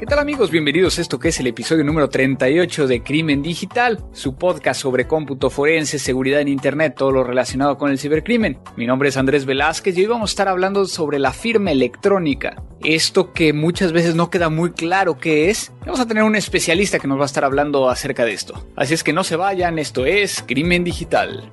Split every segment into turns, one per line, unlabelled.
¿Qué tal amigos? Bienvenidos a esto que es el episodio número 38 de Crimen Digital, su podcast sobre cómputo forense, seguridad en Internet, todo lo relacionado con el cibercrimen. Mi nombre es Andrés Velázquez y hoy vamos a estar hablando sobre la firma electrónica. Esto que muchas veces no queda muy claro qué es. Vamos a tener un especialista que nos va a estar hablando acerca de esto. Así es que no se vayan, esto es Crimen Digital.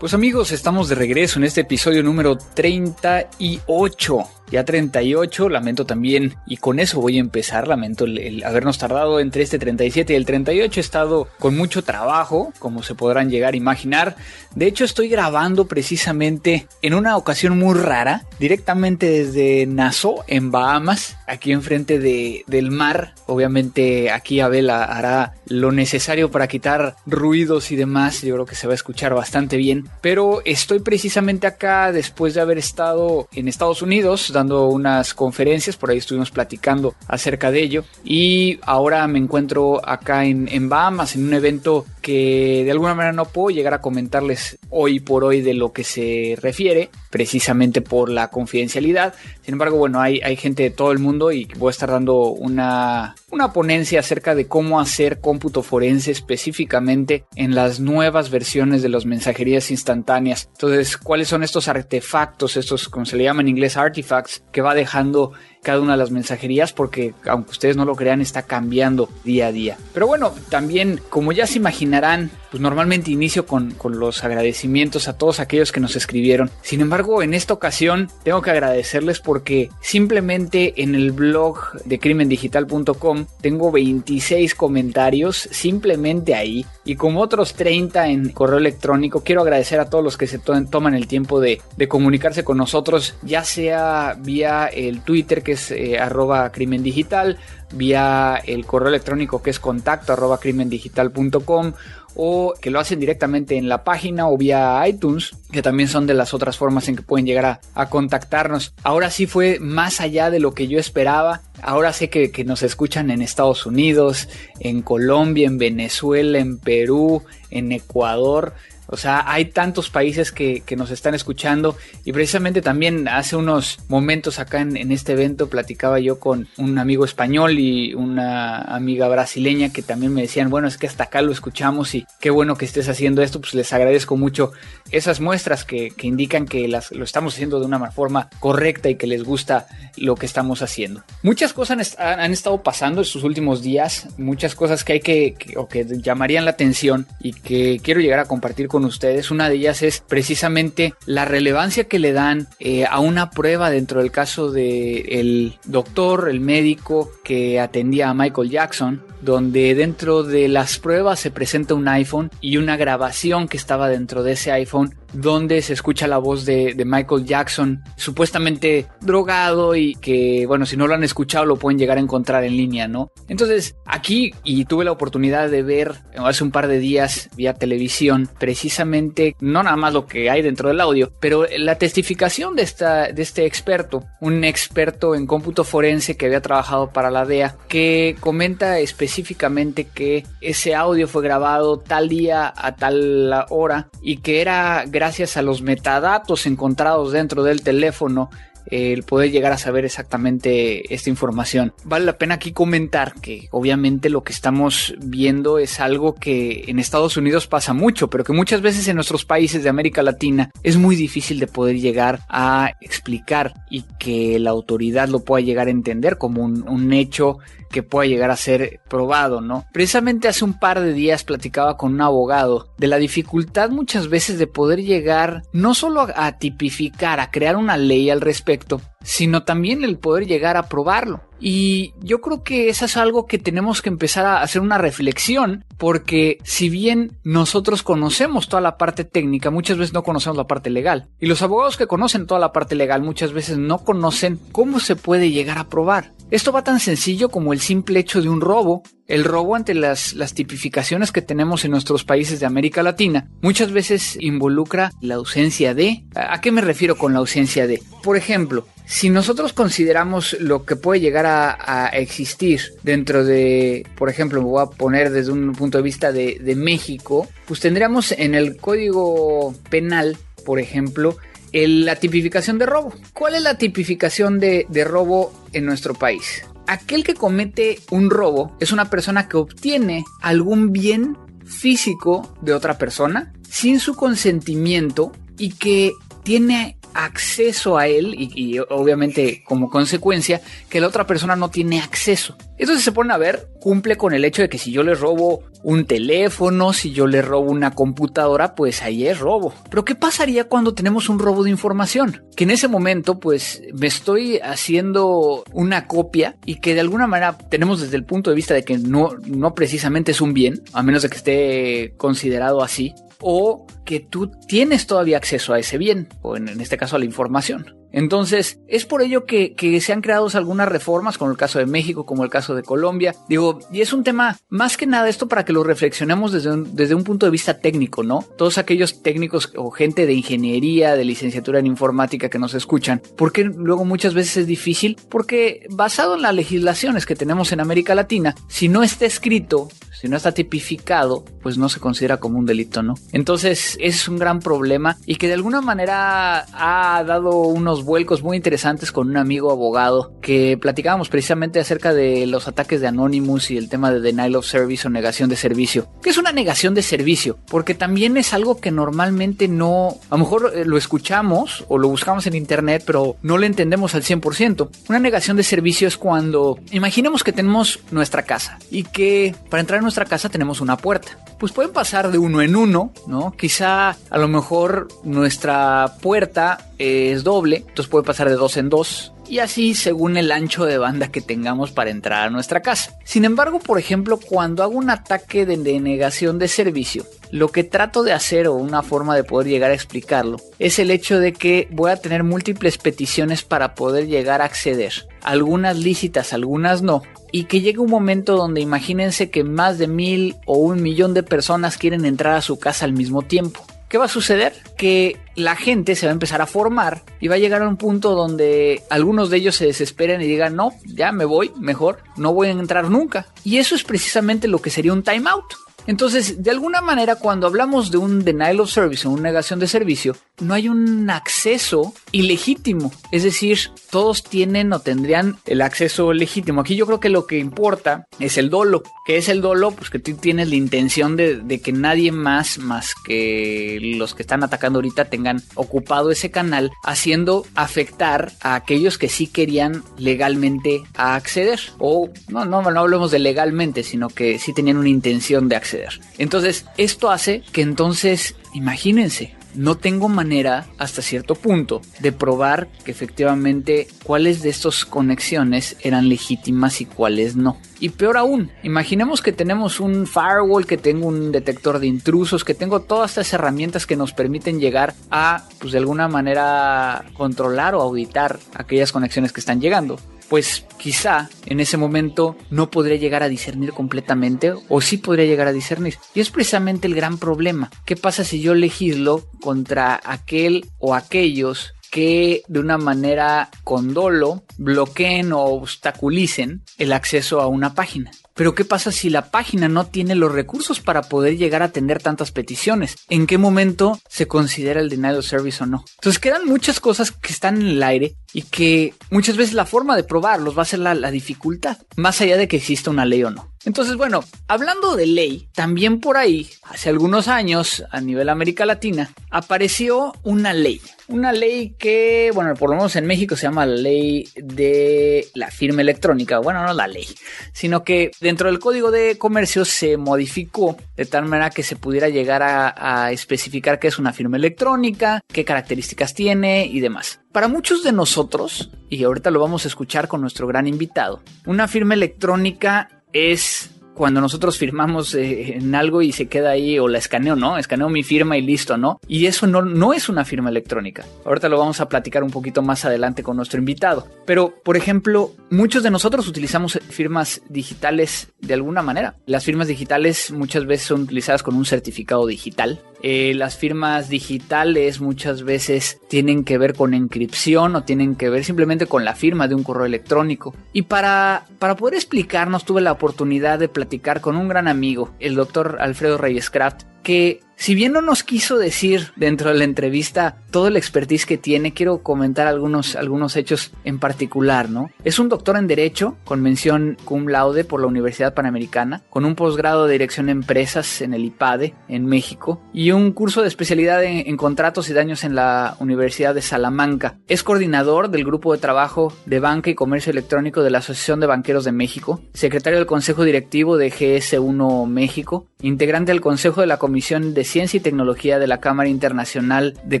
Pues amigos, estamos de regreso en este episodio número 38 ya 38, lamento también, y con eso voy a empezar, lamento el, habernos tardado entre este 37 y el 38, he estado con mucho trabajo, como se podrán llegar a imaginar, de hecho estoy grabando precisamente en una ocasión muy rara, directamente desde Nassau, en Bahamas, aquí enfrente de, del mar, obviamente aquí Abel hará lo necesario para quitar ruidos y demás, yo creo que se va a escuchar bastante bien, pero estoy precisamente acá después de haber estado en Estados Unidos, dando unas conferencias, por ahí estuvimos platicando acerca de ello. Y ahora me encuentro acá en, en Bahamas, en un evento que de alguna manera no puedo llegar a comentarles hoy por hoy de lo que se refiere, precisamente por la confidencialidad. Sin embargo, bueno, hay, hay gente de todo el mundo y voy a estar dando una, una ponencia acerca de cómo hacer cómputo forense específicamente en las nuevas versiones de las mensajerías instantáneas. Entonces, ¿cuáles son estos artefactos, estos, como se le llama en inglés, artifacts, que va dejando cada una de las mensajerías porque aunque ustedes no lo crean está cambiando día a día. Pero bueno, también como ya se imaginarán, pues normalmente inicio con, con los agradecimientos a todos aquellos que nos escribieron. Sin embargo, en esta ocasión tengo que agradecerles porque simplemente en el blog de crimendigital.com tengo 26 comentarios simplemente ahí y como otros 30 en correo electrónico. Quiero agradecer a todos los que se toman el tiempo de, de comunicarse con nosotros, ya sea vía el Twitter que eh, arroba crimen digital, vía el correo electrónico que es contacto arroba crimendigital.com o que lo hacen directamente en la página o vía iTunes, que también son de las otras formas en que pueden llegar a, contactarnos. Ahora sí fue más allá de lo que yo esperaba. Ahora sé que, que, nos escuchan en Estados Unidos, en Colombia, en Venezuela, en Perú, en Ecuador. O sea, hay tantos países que, nos están escuchando y precisamente también hace unos momentos acá en, en, este evento platicaba yo con un amigo español y una amiga brasileña que también me decían, bueno, es que hasta acá lo escuchamos y qué bueno que estés haciendo esto, pues les agradezco mucho esas muestras que, que indican que las, lo estamos haciendo de una forma correcta y que les gusta lo que estamos haciendo. Muchas cosas han, estado pasando estos últimos días, muchas cosas que hay que, que, o que llamarían la atención y que quiero llegar a compartir con ustedes. Una de ellas es precisamente la relevancia que le dan eh, a una prueba dentro del caso del el doctor, el médico que atendía a Michael Jackson, donde dentro de las pruebas se presenta un iPhone y una grabación que estaba dentro de ese iPhone donde se escucha la voz de, Michael Jackson, supuestamente drogado y que, bueno, si no lo han escuchado lo pueden llegar a encontrar en línea, ¿no? Entonces, aquí, y tuve la oportunidad de ver hace un par de días vía televisión, precisamente, no nada más lo que hay dentro del audio, pero la testificación de, esta, de este experto, un experto en cómputo forense que había trabajado para la DEA, que comenta específicamente que ese audio fue grabado tal día a tal hora y que era gracias a los metadatos encontrados dentro del teléfono el poder llegar a saber exactamente esta información. Vale la pena aquí comentar que obviamente lo que estamos viendo es algo que en Estados Unidos pasa mucho, pero que muchas veces en nuestros países de América Latina es muy difícil de poder llegar a explicar y que la autoridad lo pueda llegar a entender como un, un hecho que pueda llegar a ser probado, ¿no? Precisamente hace un par de días platicaba con un abogado de la dificultad muchas veces de poder llegar no solo a, a tipificar, a crear una ley al respecto, sino también el poder llegar a probarlo. Y yo creo que eso es algo que tenemos que empezar a hacer una reflexión, porque si bien nosotros conocemos toda la parte técnica, muchas veces no conocemos la parte legal. Y los abogados que conocen toda la parte legal muchas veces no conocen cómo se puede llegar a probar. Esto va tan sencillo como el simple hecho de un robo. El robo ante las, las tipificaciones que tenemos en nuestros países de América Latina muchas veces involucra la ausencia de... ¿A qué me refiero con la ausencia de? Por ejemplo, si nosotros consideramos lo que puede llegar a, existir dentro de, por ejemplo, me voy a poner desde un punto de vista de, México, pues tendríamos en el código penal, por ejemplo, la tipificación de robo. ¿Cuál es la tipificación de, robo en nuestro país? Aquel que comete un robo es una persona que obtiene algún bien físico de otra persona sin su consentimiento y que tiene acceso a él y, obviamente como consecuencia que la otra persona no tiene acceso. Entonces se pone a ver, cumple con el hecho de que si yo le robo un teléfono, si yo le robo una computadora, pues ahí es robo. Pero ¿qué pasaría cuando tenemos un robo de información? Que en ese momento pues me estoy haciendo una copia y que de alguna manera tenemos desde el punto de vista de que no, no precisamente es un bien, a menos de que esté considerado así, o que tú tienes todavía acceso a ese bien, o en, este caso a la información. Entonces, es por ello que, se han creado algunas reformas, como el caso de México, como el caso de Colombia. Digo, y es un tema, más que nada esto para que lo reflexionemos desde un, desde un punto de vista técnico, ¿no? Todos aquellos técnicos o gente de ingeniería, de licenciatura en informática que nos escuchan, porque luego muchas veces es difícil, porque basado en las legislaciones que tenemos en América Latina, si no está escrito, si no está tipificado, pues no se considera como un delito, ¿no? Entonces, es un gran problema y que de alguna manera ha dado unos vuelcos muy interesantes con un amigo abogado que platicábamos precisamente acerca de los ataques de Anonymous y el tema de denial of service o negación de servicio. ¿Qué es una negación de servicio? Porque también es algo que normalmente no, a lo mejor eh, lo escuchamos o lo buscamos en internet, pero no lo entendemos al 100%. Una negación de servicio es cuando imaginemos que tenemos nuestra casa y que para entrar en nuestra casa tenemos una puerta. Pues pueden pasar de uno en uno, ¿no? Quizá a lo mejor nuestra puerta es doble, entonces puede pasar de dos en dos y así según el ancho de banda que tengamos para entrar a nuestra casa. Sin embargo, por ejemplo, cuando hago un ataque de denegación de servicio, lo que trato de hacer o una forma de poder llegar a explicarlo es el hecho de que voy a tener múltiples peticiones para poder llegar a acceder. Algunas lícitas, algunas no. Y que llegue un momento donde imagínense que más de mil o un millón de personas quieren entrar a su casa al mismo tiempo. ¿Qué va a suceder? Que la gente se va a empezar a formar y va a llegar a un punto donde algunos de ellos se desesperen y digan, no, ya me voy, mejor, no voy a entrar nunca. Y eso es precisamente lo que sería un timeout. Entonces, de alguna manera, cuando hablamos de un denial of service o una negación de servicio, no hay un acceso ilegítimo. Es decir, todos tienen o tendrían el acceso legítimo. Aquí yo creo que lo que importa es el dolo. ¿Qué es el dolo? Pues que tú tienes la intención de, que nadie más, más que los que están atacando ahorita, tengan ocupado ese canal, haciendo afectar a aquellos que sí querían legalmente acceder. O no, no, no hablemos de legalmente, sino que sí tenían una intención de acceder entonces, esto hace que entonces, imagínense, no tengo manera hasta cierto punto de probar que efectivamente cuáles de estas conexiones eran legítimas y cuáles no. Y peor aún, imaginemos que tenemos un firewall, que tengo un detector de intrusos, que tengo todas estas herramientas que nos permiten llegar a, pues de alguna manera, controlar o auditar aquellas conexiones que están llegando pues quizá en ese momento no podría llegar a discernir completamente o sí podría llegar a discernir. Y es precisamente el gran problema. ¿Qué pasa si yo legislo contra aquel o aquellos que de una manera con dolo bloqueen o obstaculicen el acceso a una página? Pero ¿qué pasa si la página no tiene los recursos para poder llegar a atender tantas peticiones? ¿En qué momento se considera el denial of service o no? Entonces quedan muchas cosas que están en el aire y que muchas veces la forma de probarlos va a ser la, la dificultad, más allá de que exista una ley o no. Entonces, bueno, hablando de ley, también por ahí, hace algunos años, a nivel América Latina, apareció una ley. Una ley que, bueno, por lo menos en México se llama la ley de la firma electrónica. Bueno, no la ley, sino que Dentro del código de comercio se modificó de tal manera que se pudiera llegar a, especificar qué es una firma electrónica, qué características tiene y demás. Para muchos de nosotros, y ahorita lo vamos a escuchar con nuestro gran invitado, una firma electrónica es cuando nosotros firmamos eh, en algo y se queda ahí o la escaneo, ¿no? Escaneo mi firma y listo, ¿no? Y eso no, no es una firma electrónica. Ahorita lo vamos a platicar un poquito más adelante con nuestro invitado. Pero, por ejemplo, muchos de nosotros utilizamos firmas digitales de alguna manera. Las firmas digitales muchas veces son utilizadas con un certificado digital. Eh, las firmas digitales muchas veces tienen que ver con encripción o tienen que ver simplemente con la firma de un correo electrónico. Y para, para poder explicarnos tuve la oportunidad de platicar con un gran amigo, el doctor Alfredo Reyes Kraft, que si bien no nos quiso decir dentro de la entrevista todo el expertise que tiene, quiero comentar algunos, algunos hechos en particular, ¿no? Es un doctor en Derecho, con mención cum laude por la Universidad Panamericana, con un posgrado de Dirección de Empresas en el IPADE, en México, y un curso de especialidad en, en contratos y daños en la Universidad de Salamanca. Es coordinador del Grupo de Trabajo de Banca y Comercio Electrónico de la Asociación de Banqueros de México, secretario del Consejo Directivo de GS1 México, integrante del Consejo de la Comisión de Ciencia y Tecnología de la Cámara Internacional de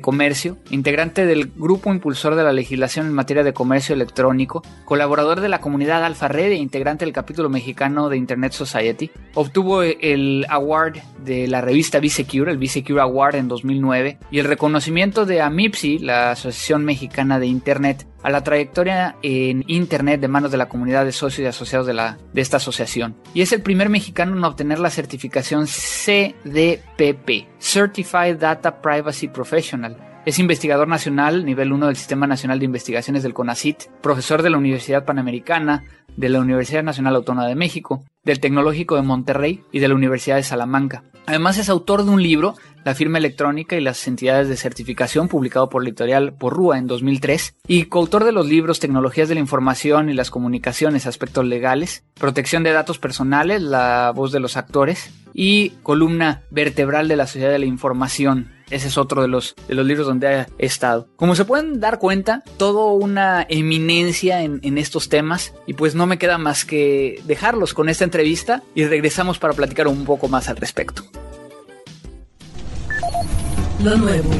Comercio, integrante del Grupo Impulsor de la Legislación en materia de comercio electrónico, colaborador de la comunidad Alfa Red e integrante del capítulo mexicano de Internet Society. Obtuvo el award de la revista B-Secure, el B-Secure Award en 2009, y el reconocimiento de AMIPSI, la Asociación Mexicana de Internet, a la trayectoria en Internet de manos de la comunidad de socios y asociados de, la, de esta asociación. Y es el primer mexicano en obtener la certificación CDPP, Certified Data Privacy Professional. Es investigador nacional, nivel 1 del Sistema Nacional de Investigaciones del CONACIT, profesor de la Universidad Panamericana, de la Universidad Nacional Autónoma de México, del Tecnológico de Monterrey y de la Universidad de Salamanca. Además es autor de un libro, La firma electrónica y las entidades de certificación, publicado por la editorial Porrúa en 2003, y coautor de los libros Tecnologías de la Información y las Comunicaciones, Aspectos Legales, Protección de Datos Personales, La Voz de los Actores, y Columna Vertebral de la Sociedad de la Información, ese es otro de los, de los libros donde he estado. Como se pueden dar cuenta, todo una eminencia en, en, estos temas y pues no me queda más que dejarlos con esta entrevista y regresamos para platicar un poco más al respecto.
Lo nuevo.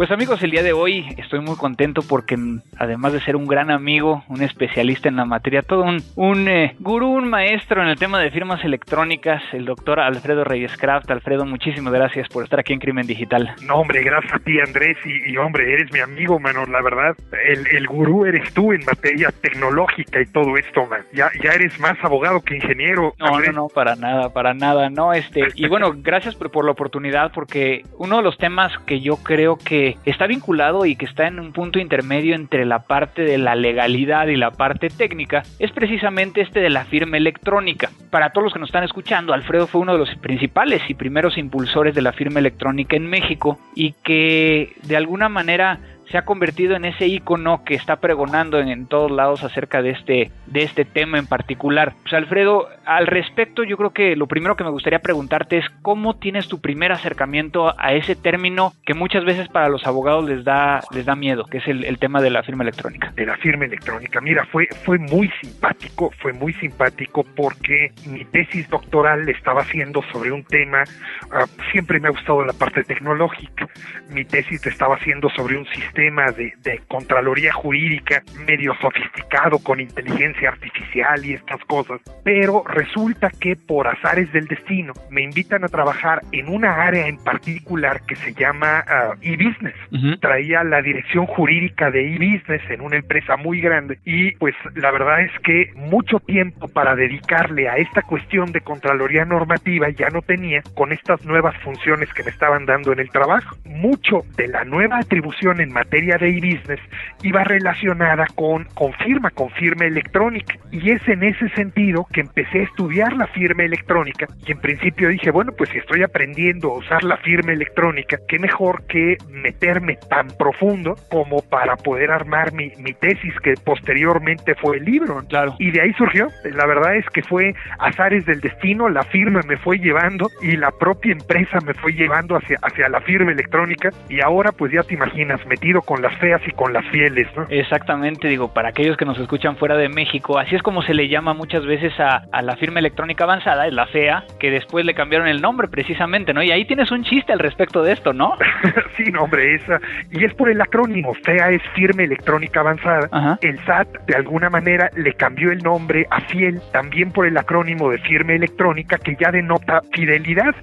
Pues amigos, el día de hoy estoy muy contento porque además de ser un gran amigo, un especialista en la materia, todo un, un eh, gurú, un maestro en el tema de firmas electrónicas, el doctor Alfredo Reyes Craft. Alfredo, muchísimas gracias por estar aquí en Crimen Digital.
No, hombre, gracias a ti Andrés y, y hombre, eres mi amigo, mano, la verdad. El, el, gurú eres tú en materia tecnológica y todo esto, man. Ya, ya eres más abogado que ingeniero.
No, Andrés. no, no, para nada, para nada, no, este, y bueno, gracias por, por la oportunidad porque uno de los temas que yo creo que está vinculado y que está en un punto intermedio entre la parte de la legalidad y la parte técnica es precisamente este de la firma electrónica. Para todos los que nos están escuchando, Alfredo fue uno de los principales y primeros impulsores de la firma electrónica en México y que de alguna manera se ha convertido en ese icono que está pregonando en, en, todos lados acerca de este, de este tema en particular. Pues Alfredo, al respecto, yo creo que lo primero que me gustaría preguntarte es cómo tienes tu primer acercamiento a ese término que muchas veces para los abogados les da, les da miedo, que es el, tema de la firma electrónica.
De la firma electrónica. Mira, fue, fue muy simpático, fue muy simpático porque mi tesis doctoral estaba haciendo sobre un tema, uh, siempre me ha gustado la parte tecnológica. Mi tesis estaba haciendo sobre un sistema de, de, Contraloría Jurídica medio sofisticado con inteligencia artificial y estas cosas, pero resulta que por azares del destino me invitan a trabajar en una área en particular que se llama uh, e-business. Uh -huh. Traía la dirección jurídica de e-business en una empresa muy grande y pues la verdad es que mucho tiempo para dedicarle a esta cuestión de Contraloría normativa ya no tenía con estas nuevas funciones que me estaban dando en el trabajo. Mucho de la nueva atribución en materia de e-business iba relacionada con, con firma, con firma electrónica. Y es en ese sentido que empecé a estudiar la firma electrónica y en principio dije, bueno, pues si estoy aprendiendo a usar la firma electrónica, qué mejor que meterme tan profundo como para poder armar mi, mi tesis que posteriormente fue el libro.
Claro.
Y de ahí surgió. La verdad es que fue azares del destino, la firma me fue llevando y la propia empresa me fue llevando hacia, hacia la firma electrónica y ahora pues ya te imaginas, metido con las feas y con las fieles, ¿no?
Exactamente, digo, para aquellos que nos escuchan fuera de México, así es como se le llama muchas veces a, a la firma electrónica avanzada, es la fea, que después le cambiaron el nombre precisamente, ¿no? Y ahí tienes un chiste al respecto de esto, ¿no?
sí, no, hombre, esa. Y es por el acrónimo, FEA es firma electrónica avanzada.
Ajá.
El SAT de alguna manera le cambió el nombre a Fiel también por el acrónimo de firma electrónica que ya denota fidelidad.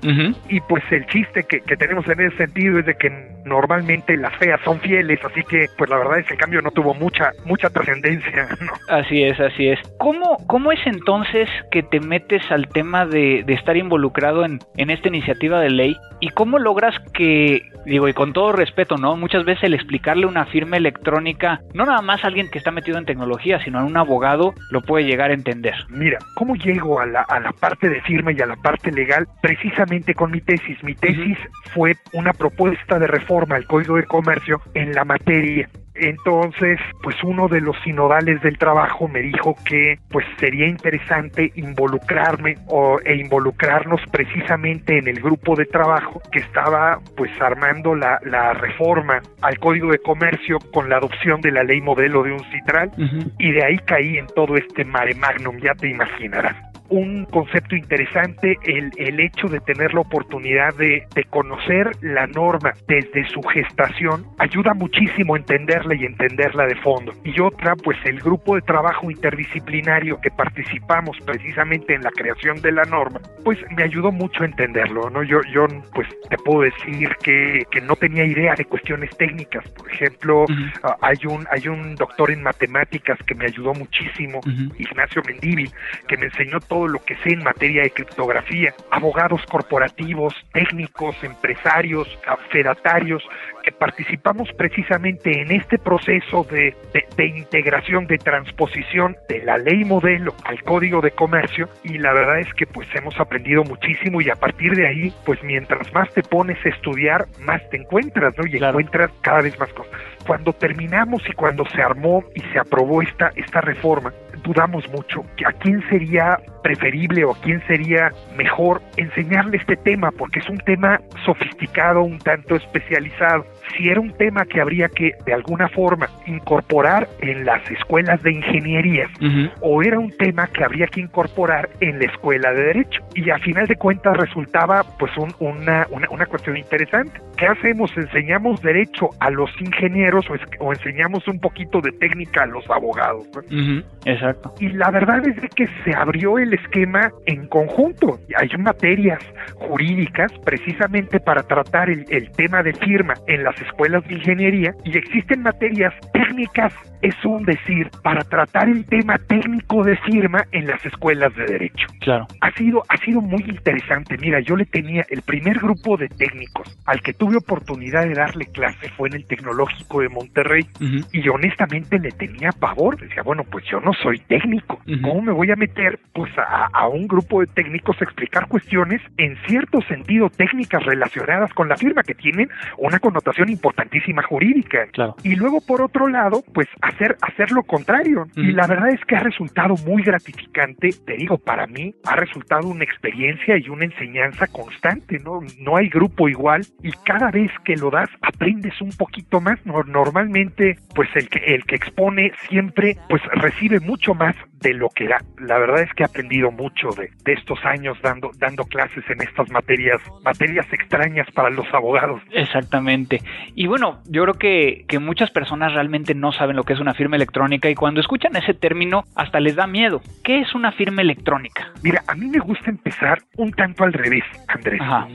Y pues el chiste que, que tenemos en ese sentido es de que normalmente las feas son fieles, así que pues la verdad es que el cambio no tuvo mucha mucha trascendencia, ¿no?
Así es, así es. ¿Cómo, cómo es entonces que te metes al tema de, de estar involucrado en, en esta iniciativa de ley? ¿Y cómo logras que, digo, y con todo respeto, ¿no? Muchas veces el explicarle una firma electrónica, no nada más a alguien que está metido en tecnología, sino a un abogado, lo puede llegar a entender.
Mira, ¿cómo llego a la, a la parte de firma y a la parte legal? Precisamente con mi tesis. Mi tesis fue una propuesta de reforma al Código de Comercio en la materia. Entonces, pues uno de los sinodales del trabajo me dijo que pues sería interesante involucrarme o, e involucrarnos precisamente en el grupo de trabajo que estaba pues armando la, la reforma al Código de Comercio con la adopción de la ley modelo de un citral y de ahí caí en todo este mare magnum, ya te imaginarás. Un concepto interesante, el, el hecho de tener la oportunidad de, de conocer la norma desde su gestación, ayuda muchísimo a entenderla y entenderla de fondo. Y otra, pues el grupo de trabajo interdisciplinario que participamos precisamente en la creación de la norma, pues me ayudó mucho a entenderlo, ¿no? Yo, yo pues te puedo decir que, que no tenía idea de cuestiones técnicas, por ejemplo. Ah, hay un hay un doctor en matemáticas que me ayudó muchísimo. Ignacio Mendívil, que me enseñó todo lo que sé en materia de criptografía, abogados corporativos, técnicos, empresarios, fedatarios, que participamos precisamente en este proceso de, de, de integración, de transposición de la ley modelo al código de comercio y la verdad es que pues hemos aprendido muchísimo y a partir de ahí pues mientras más te pones a estudiar más te encuentras, ¿no? Y
Claro.
encuentras cada vez más cosas. Cuando terminamos y cuando se armó y se aprobó esta, esta reforma, dudamos mucho que a quién sería preferible o a quién sería mejor enseñarle este tema, porque es un tema sofisticado, un tanto especializado. Si era un tema que habría que, de alguna forma, incorporar en las escuelas de ingeniería,
Ujú.
o era un tema que habría que incorporar en la escuela de derecho. Y a final de cuentas resultaba pues un- una, una, una cuestión interesante. ¿Qué hacemos? ¿Enseñamos derecho a los ingenieros o, es- o enseñamos un poquito de técnica a los abogados? no?
Ujú. Exacto.
Y la verdad es de que se abrió el esquema en conjunto. Hay materias jurídicas precisamente para tratar el, el tema de firma en las escuelas de ingeniería y existen materias técnicas, es un decir, para tratar el tema técnico de firma en las escuelas de derecho.
Claro.
Ha sido, ha sido muy interesante. Mira, yo le tenía el primer grupo de técnicos al que tuve oportunidad de darle clase fue en el Tecnológico de Monterrey y honestamente le tenía pavor. Decía, bueno, pues yo no soy técnico. ¿Cómo me voy a meter pues a, a un grupo de técnicos a explicar cuestiones en cierto sentido técnicas relacionadas con la firma que tienen una connotación importantísima jurídica?
Claro.
Y luego por otro lado, pues hacer hacer lo contrario. Y la verdad es que ha resultado muy gratificante. Te digo, para mí ha resultado una experiencia y una enseñanza constante, ¿no? No hay grupo igual y cada vez que lo das aprendes un poquito más. No- Normalmente, pues el que el que expone siempre pues recibe mucho más de lo que da. La verdad es que he aprendido mucho de, de estos años dando dando clases en estas materias materias extrañas para los abogados.
Exactamente. Y bueno, yo creo que, que muchas personas realmente no saben lo que es una firma electrónica y cuando escuchan ese término hasta les da miedo. ¿Qué es una firma electrónica?
Mira, a mí me gusta empezar un tanto al revés, Andrés.
Ajá.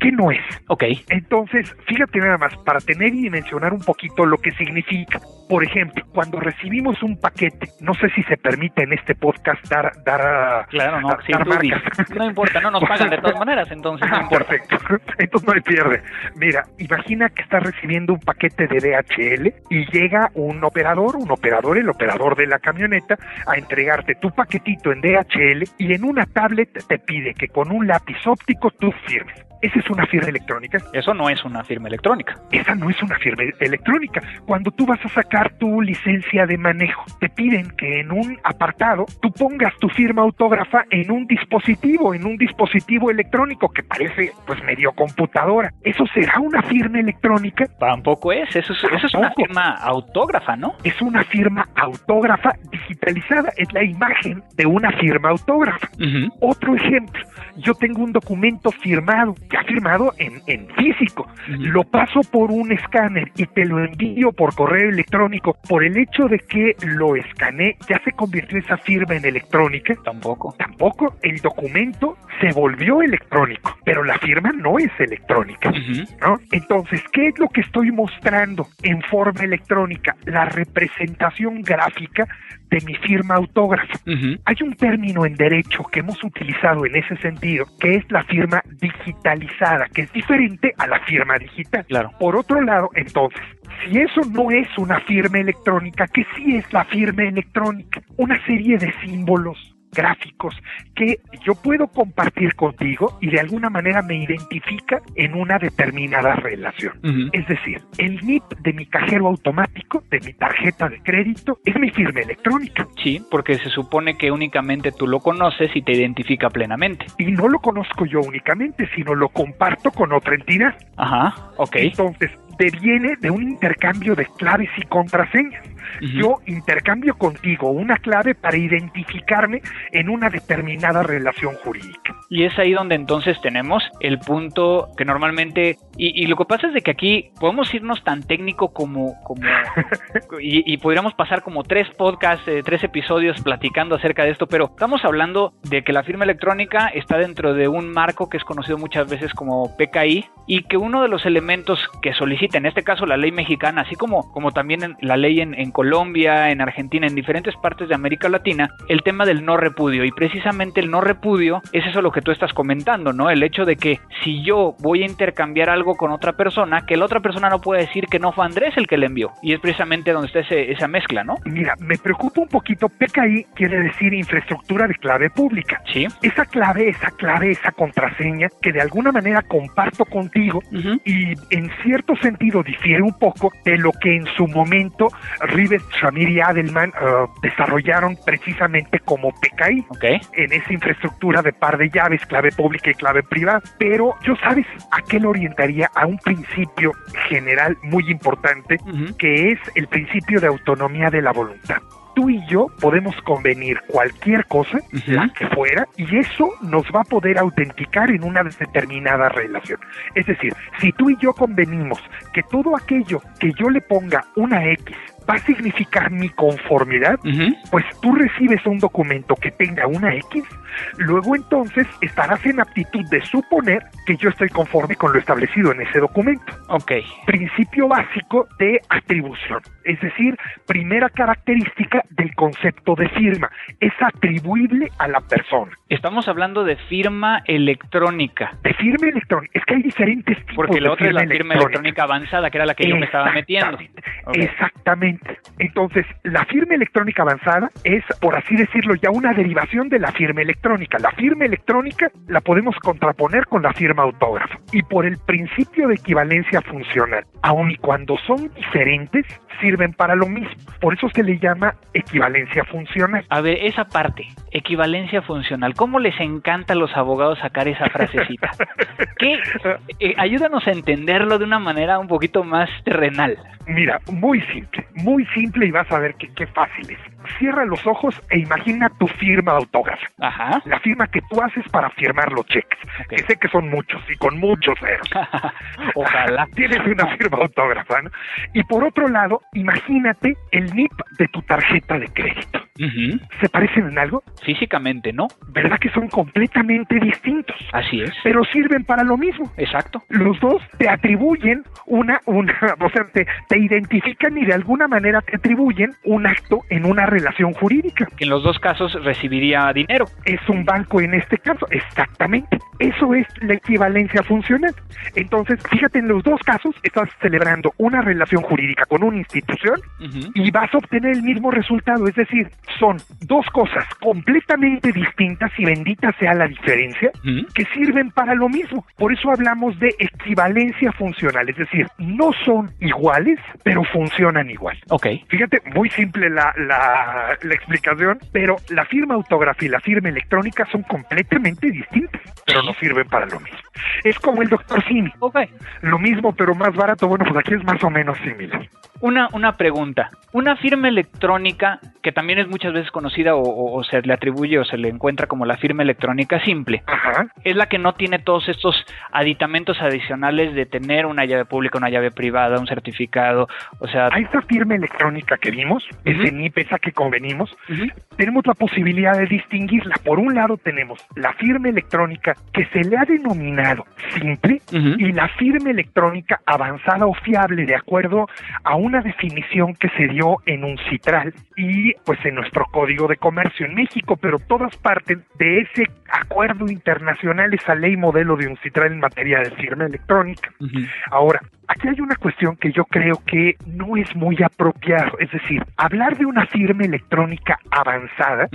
¿Qué no es?
Ok.
Entonces, fíjate nada más, para tener y dimensionar un poquito lo que significa. Por ejemplo, cuando recibimos un paquete, no sé si se permite en este podcast dar, dar,
claro, no,
dar,
sí, marcas. No importa, no nos pagan de todas maneras, entonces no importa.
Perfecto, entonces no hay pierde. Mira, imagina que estás recibiendo un paquete de DHL y llega un operador, un operador, el operador de la camioneta, a entregarte tu paquetito en DHL y en una tablet te pide que con un lápiz óptico tú firmes. Esa es una firma electrónica.
Eso no es una firma electrónica.
Esa no es una firma electrónica. Cuando tú vas a sacar tu licencia de manejo, te piden que en un apartado tú pongas tu firma autógrafa en un dispositivo, en un dispositivo electrónico que parece pues medio computadora. ¿Eso será una firma electrónica?
Tampoco es. Eso es, eso es una firma autógrafa, ¿no?
Es una firma autógrafa digitalizada. Es la imagen de una firma autógrafa. Otro ejemplo. Yo tengo un documento firmado ha firmado en, en físico. Lo paso por un escáner y te lo envío por correo electrónico. Por el hecho de que lo escaneé, ya se convirtió esa firma en electrónica.
Tampoco.
Tampoco. El documento se volvió electrónico, pero la firma no es electrónica. ¿no? Entonces, ¿qué es lo que estoy mostrando en forma electrónica? La representación gráfica de mi firma autógrafa. Hay un término en derecho que hemos utilizado en ese sentido, que es la firma digitalizada, que es diferente a la firma digital.
Claro.
Por otro lado, entonces, si eso no es una firma electrónica, ¿qué sí es la firma electrónica? Una serie de símbolos, gráficos que yo puedo compartir contigo y de alguna manera me identifica en una determinada relación. Es decir, el NIP de mi cajero automático, de mi tarjeta de crédito, es mi firma electrónica.
Sí, porque se supone que únicamente tú lo conoces y te identifica plenamente.
Y no lo conozco yo únicamente, sino lo comparto con otra entidad.
Ajá, ok.
Entonces, deviene de un intercambio de claves y contraseñas. Yo intercambio contigo una clave para identificarme en una determinada relación jurídica.
Y es ahí donde entonces tenemos el punto que normalmente, y, lo que pasa es de que aquí podemos irnos tan técnico como, como y, podríamos pasar como tres podcasts, eh, tres episodios platicando acerca de esto, pero estamos hablando de que la firma electrónica está dentro de un marco que es conocido muchas veces como PKI y que uno de los elementos que solicita, en este caso la ley mexicana, así como, como también la ley en, en Colombia, en Argentina, en diferentes partes de América Latina, el tema del no repudio. Y precisamente el no repudio es eso lo que tú estás comentando, ¿no? El hecho de que si yo voy a intercambiar algo con otra persona, que la otra persona no puede decir que no fue Andrés el que le envió. Y es precisamente donde está esa mezcla, ¿no?
Mira, me preocupa un poquito. PKI quiere decir infraestructura de clave pública.
Sí.
Esa clave, esa clave, esa contraseña que de alguna manera comparto contigo y en cierto sentido difiere un poco de lo que en su momento Rivet, Shamir y Adelman uh, desarrollaron precisamente como PKI en esa infraestructura de par de llaves, clave pública y clave privada. Pero yo sabes a qué lo orientaría a un principio general muy importante que es el principio de autonomía de la voluntad tú y yo podemos convenir cualquier cosa, la que fuera, y eso nos va a poder autenticar en una determinada relación. Es decir, si tú y yo convenimos que todo aquello que yo le ponga una X va a significar mi conformidad, pues tú recibes un documento que tenga una X, luego entonces estarás en aptitud de suponer que yo estoy conforme con lo establecido en ese documento.
Ok.
Principio básico de atribución, es decir, primera característica del concepto de firma, es atribuible a la persona.
Estamos hablando de firma electrónica.
De firma electrónica, es que hay diferentes tipos
Porque
la
otra es la firma electrónica. avanzada, que era la que yo me estaba metiendo.
Exactamente. Entonces, la firma electrónica avanzada es, por así decirlo, ya una derivación de la firma electrónica. La firma electrónica la podemos contraponer con la firma autógrafa. Y por el principio de equivalencia funcional, aun y cuando son diferentes, sirven para lo mismo. Por eso se le llama equivalencia funcional.
A ver, esa parte, equivalencia funcional, ¿cómo les encanta a los abogados sacar esa frasecita? ¿Qué? Eh, ayúdanos a entenderlo de una manera un poquito más terrenal.
Mira, muy simple, muy simple y vas a ver qué fácil es. Cierra los ojos e imagina tu firma autógrafa.
Ajá.
La firma que tú haces para firmar los cheques. Que sé que son muchos y con muchos ceros.
Ojalá.
Tienes una firma autógrafa, ¿no? Y por otro lado, imagínate el NIP de tu tarjeta de crédito. ¿Se parecen en algo?
Físicamente, ¿no?
¿Verdad que son completamente distintos?
Así es.
Pero sirven para lo mismo.
Exacto.
Los dos te atribuyen una, una, o sea, te, te identifican y de alguna manera te atribuyen un acto en una relación jurídica.
Que en los dos casos recibiría dinero.
Es un banco en este caso, exactamente. Eso es la equivalencia funcional. Entonces, fíjate, en los dos casos estás celebrando una relación jurídica con una institución y vas a obtener el mismo resultado. Es decir, son dos cosas completamente distintas y bendita sea la diferencia que sirven para lo mismo. Por eso hablamos de equivalencia funcional, es decir, no son iguales, pero funcionan igual.
Ok.
Fíjate, muy simple la, la, la explicación, pero la firma autógrafa y la firma electrónica son completamente distintas, pero no sirven para lo mismo. Es como el doctor Simi,
Ok.
lo mismo pero más barato, bueno, pues aquí es más o menos similar.
Una, una pregunta. Una firma electrónica, que también es muchas veces conocida o, o- o se le atribuye o se le encuentra como la firma electrónica simple,
Ajá,
es la que no tiene todos estos aditamentos adicionales de tener una llave pública, una llave privada, un certificado, o sea...
a esta firma electrónica que vimos, ese
Ujú.
NIP, esa que convenimos,
Ujú.
tenemos la posibilidad de distinguirla. Por un lado tenemos la firma electrónica que se le ha denominado simple
Ujú.
y la firma electrónica avanzada o fiable de acuerdo a una definición que se dio en un citral y pues en nuestro código de comercio en México, pero todas parten de ese acuerdo internacional, esa ley modelo de un citral en materia de firma electrónica. Ahora, aquí hay una cuestión que yo creo que no es muy apropiado, es decir, hablar de una firma electrónica avanzada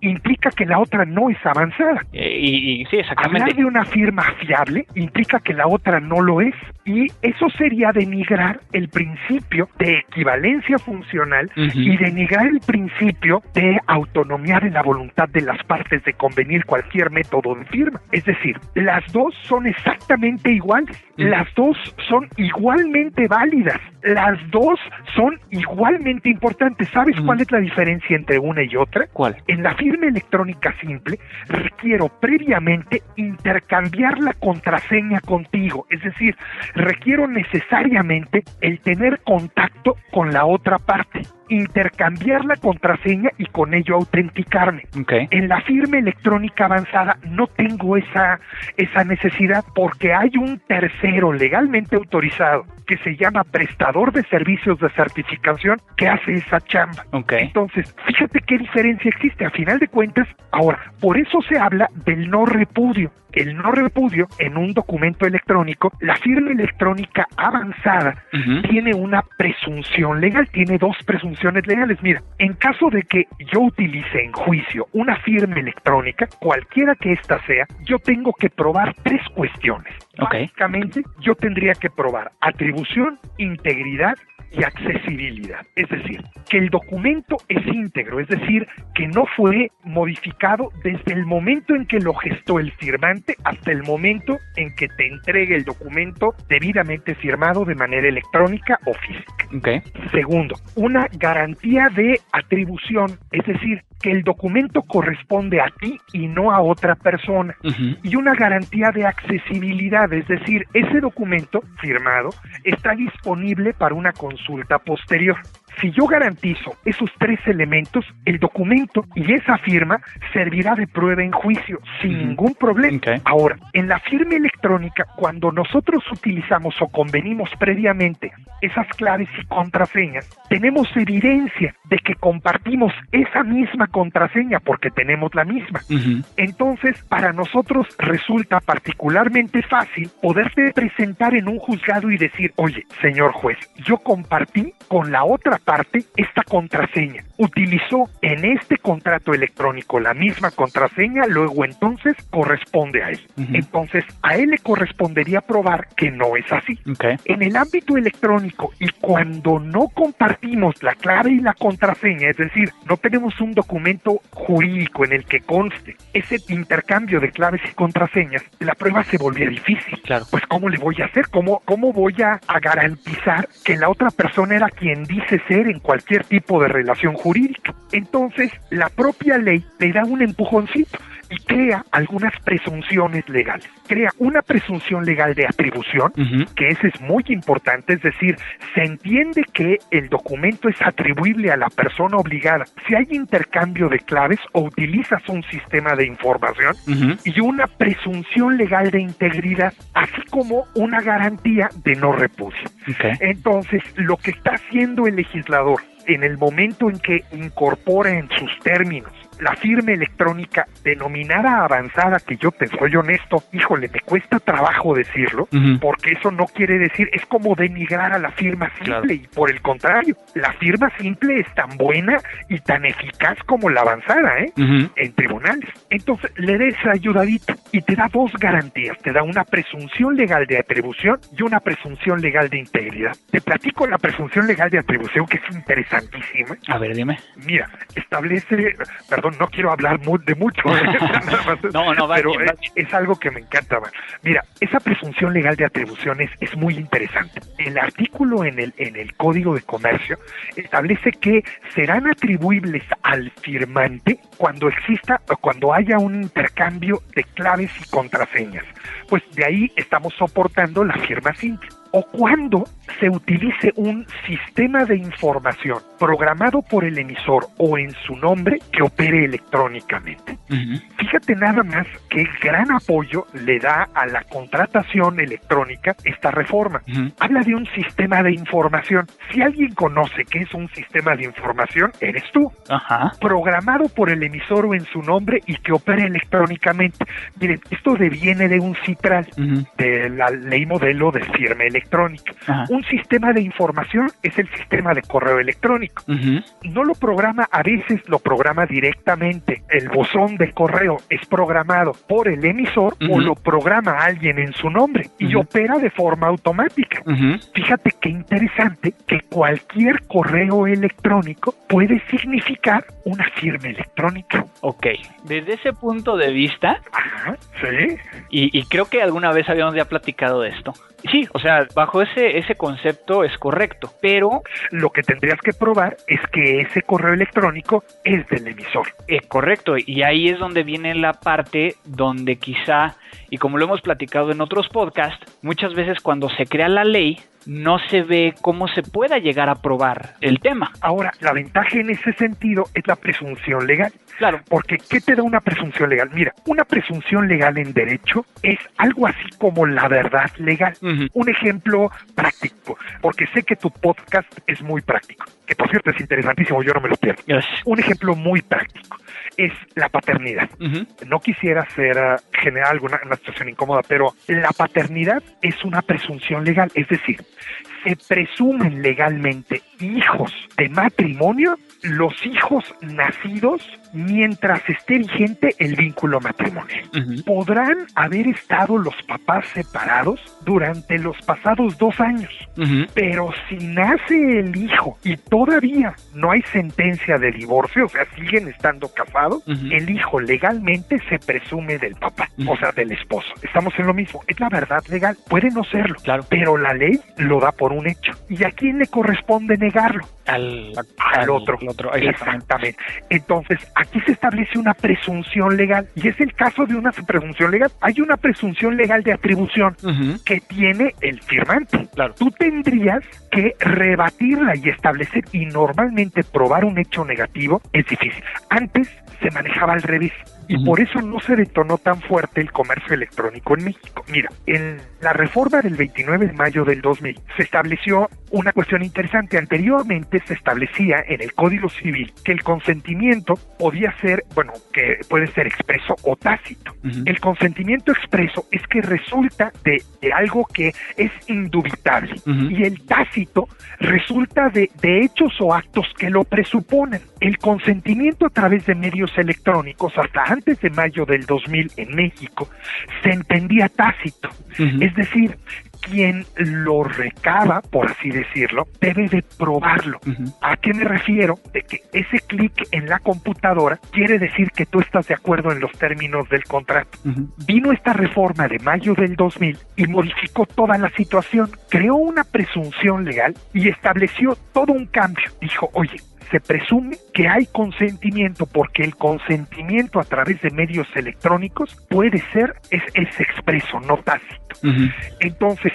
implica que la otra no es avanzada.
Eh, Y, y sí,
Hablar
exactamente.
de una firma fiable implica que la otra no lo es y eso sería denigrar el principio de equivalencia funcional y denigrar el principio de autonomía de la voluntad de las partes de convenir cualquier método de firma. Es decir, las dos son exactamente iguales,
Ujú.
las dos son igualmente válidas, las dos son igualmente importantes. ¿Sabes
Ujú.
cuál es la diferencia entre una y otra?
¿Cuál?
En la firma electrónica simple requiero previamente intercambiar la contraseña contigo, es decir, requiero necesariamente el tener contacto con la otra parte, intercambiar la contraseña y con ello autenticarme.
Ok.
En la firma electrónica avanzada no tengo esa, esa necesidad porque hay un tercero legalmente autorizado que se llama prestador de servicios de certificación que hace esa chamba.
Ok.
Entonces, fíjate qué diferencia existe. A final de cuentas, ahora, por eso se habla del no repudio. El no repudio en un documento electrónico, la firma electrónica avanzada tiene una presunción legal, tiene dos presunciones legales. Mira, en caso de que yo utilice en juicio una firma electrónica, cualquiera que ésta sea, yo tengo que probar tres cuestiones.
Ok.
Básicamente, yo tendría que probar atribución, integridad y accesibilidad. Es decir, que el documento es íntegro, es decir, que no fue modificado desde el momento en que lo gestó el firmante hasta el momento en que te entregue el documento debidamente firmado de manera electrónica o física. Segundo, una garantía de atribución, es decir, que el documento corresponde a ti y no a otra persona y una garantía de accesibilidad, es decir, ese documento firmado está disponible para una consulta posterior. Si yo garantizo esos tres elementos, el documento y esa firma servirá de prueba en juicio sin
Ujú.
ningún problema.
Ok.
Ahora, en la firma electrónica, cuando nosotros utilizamos o convenimos previamente esas claves y contraseñas, tenemos evidencia de que compartimos esa misma contraseña porque tenemos la misma.
Ujú.
Entonces, para nosotros resulta particularmente fácil poderte presentar en un juzgado y decir, oye, señor juez, yo compartí con la otra parte esta contraseña. Utilizó en este contrato electrónico la misma contraseña, luego entonces corresponde a él. Entonces, a él le correspondería probar que no es así.
Ok.
En el ámbito electrónico y cuando no compartimos la clave y la contraseña, es decir, no tenemos un documento jurídico en el que conste ese intercambio de claves y contraseñas, la prueba se volvía difícil.
Claro.
Pues ¿cómo le voy a hacer? ¿Cómo, cómo voy a, a garantizar que la otra persona era quien dice ser en cualquier tipo de relación jurídica. Entonces, la propia ley le da un empujoncito y crea algunas presunciones legales. Crea una presunción legal de atribución, que ese es muy importante, es decir, se entiende que el documento es atribuible a la persona obligada si hay intercambio de claves o utilizas un sistema de información y una presunción legal de integridad, así como una garantía de no repudio. Entonces, lo que está haciendo el legislador en el momento en que incorpora en sus términos la firma electrónica denominada avanzada, que yo te soy honesto, híjole, me cuesta trabajo decirlo, porque eso no quiere decir, es como denigrar a la firma simple, y por el contrario, la firma simple es tan buena y tan eficaz como la avanzada, ¿eh? En tribunales. Entonces, le des ayudadita y te da dos garantías, te da una presunción legal de atribución y una presunción legal de integridad. Te platico la presunción legal de atribución, que es interesantísima.
A ver, dime.
Mira, establece, perdón, no quiero hablar de mucho, no, no, pero es, algo que me encanta. Mira, esa presunción legal de atribuciones es muy interesante. El artículo en el, en el Código de Comercio establece que serán atribuibles al firmante cuando exista o cuando haya un intercambio de claves y contraseñas. Pues de ahí estamos soportando la firma simple o cuando se utilice un sistema de información programado por el emisor o en su nombre que opere electrónicamente. Fíjate nada más qué gran apoyo le da a la contratación electrónica esta reforma. Habla de un sistema de información. Si alguien conoce qué es un sistema de información, eres tú. Programado por el emisor o en su nombre y que opere electrónicamente. Miren, esto deviene de un CITRAL, de la ley modelo de firma electrónica. Un sistema de información es el sistema de correo electrónico. No lo programa, a veces lo programa directamente. El buzón de correo es programado por el emisor o lo programa alguien en su nombre y opera de forma automática. Fíjate qué interesante que cualquier correo electrónico puede significar una firma electrónica.
Ok, desde ese punto de vista,
sí.
Y, y creo que alguna vez habíamos ya platicado de esto. Sí, o sea, bajo ese, ese concepto es correcto, pero...
Lo que tendrías que probar es que ese correo electrónico es del emisor.
Es correcto, y ahí es donde viene la parte donde quizá, y como lo hemos platicado en otros podcasts, muchas veces cuando se crea la ley, no se ve cómo se pueda llegar a probar el tema.
Ahora, la ventaja en ese sentido es la presunción legal.
Claro.
Porque, ¿qué te da una presunción legal? Mira, una presunción legal en derecho es algo así como la verdad legal. Un ejemplo práctico, porque sé que tu podcast es muy práctico, que por cierto es interesantísimo, yo no me lo pierdo. Un ejemplo muy práctico es la paternidad. No quisiera ser uh, generar alguna una situación incómoda, pero la paternidad es una presunción legal, es decir, se presumen legalmente hijos de matrimonio los hijos nacidos mientras esté vigente el vínculo matrimonial. Podrán haber estado los papás separados durante los pasados dos años, pero si nace el hijo y todavía no hay sentencia de divorcio, o sea, siguen estando casados, el hijo legalmente se presume del papá, o sea, del esposo. Estamos en lo mismo, es la verdad legal, puede no serlo,
claro.
pero la ley lo da por un hecho. ¿Y a quién le corresponde negarlo?
Al,
al, otro. exactamente. Entonces, aquí se establece una presunción legal y es el caso de una presunción legal. Hay una presunción legal de atribución que tiene el firmante.
Claro.
Tú tendrías que rebatirla y establecer y normalmente probar un hecho negativo es difícil. Antes se manejaba al revés y por eso no se detonó tan fuerte el comercio electrónico en México. Mira, en la reforma del 29 de mayo del 2000 se estableció una cuestión interesante. Anteriormente se establecía en el Código Civil que el consentimiento podía ser, bueno, que puede ser expreso o tácito. El consentimiento expreso es que resulta de, algo que es indubitable y el tácito resulta de, de hechos o actos que lo presuponen. El consentimiento a través de medios electrónicos hasta antes de mayo del 2000 en México se entendía tácito. Es decir, quien lo recaba, por así decirlo, debe de probarlo. ¿A qué me refiero? De que ese clic en la computadora quiere decir que tú estás de acuerdo en los términos del contrato. Vino esta reforma de mayo del 2000 y modificó toda la situación, creó una presunción legal y estableció todo un cambio. Dijo, oye, se presume que hay consentimiento porque el consentimiento a través de medios electrónicos puede ser, es, es expreso, no tácito. Entonces,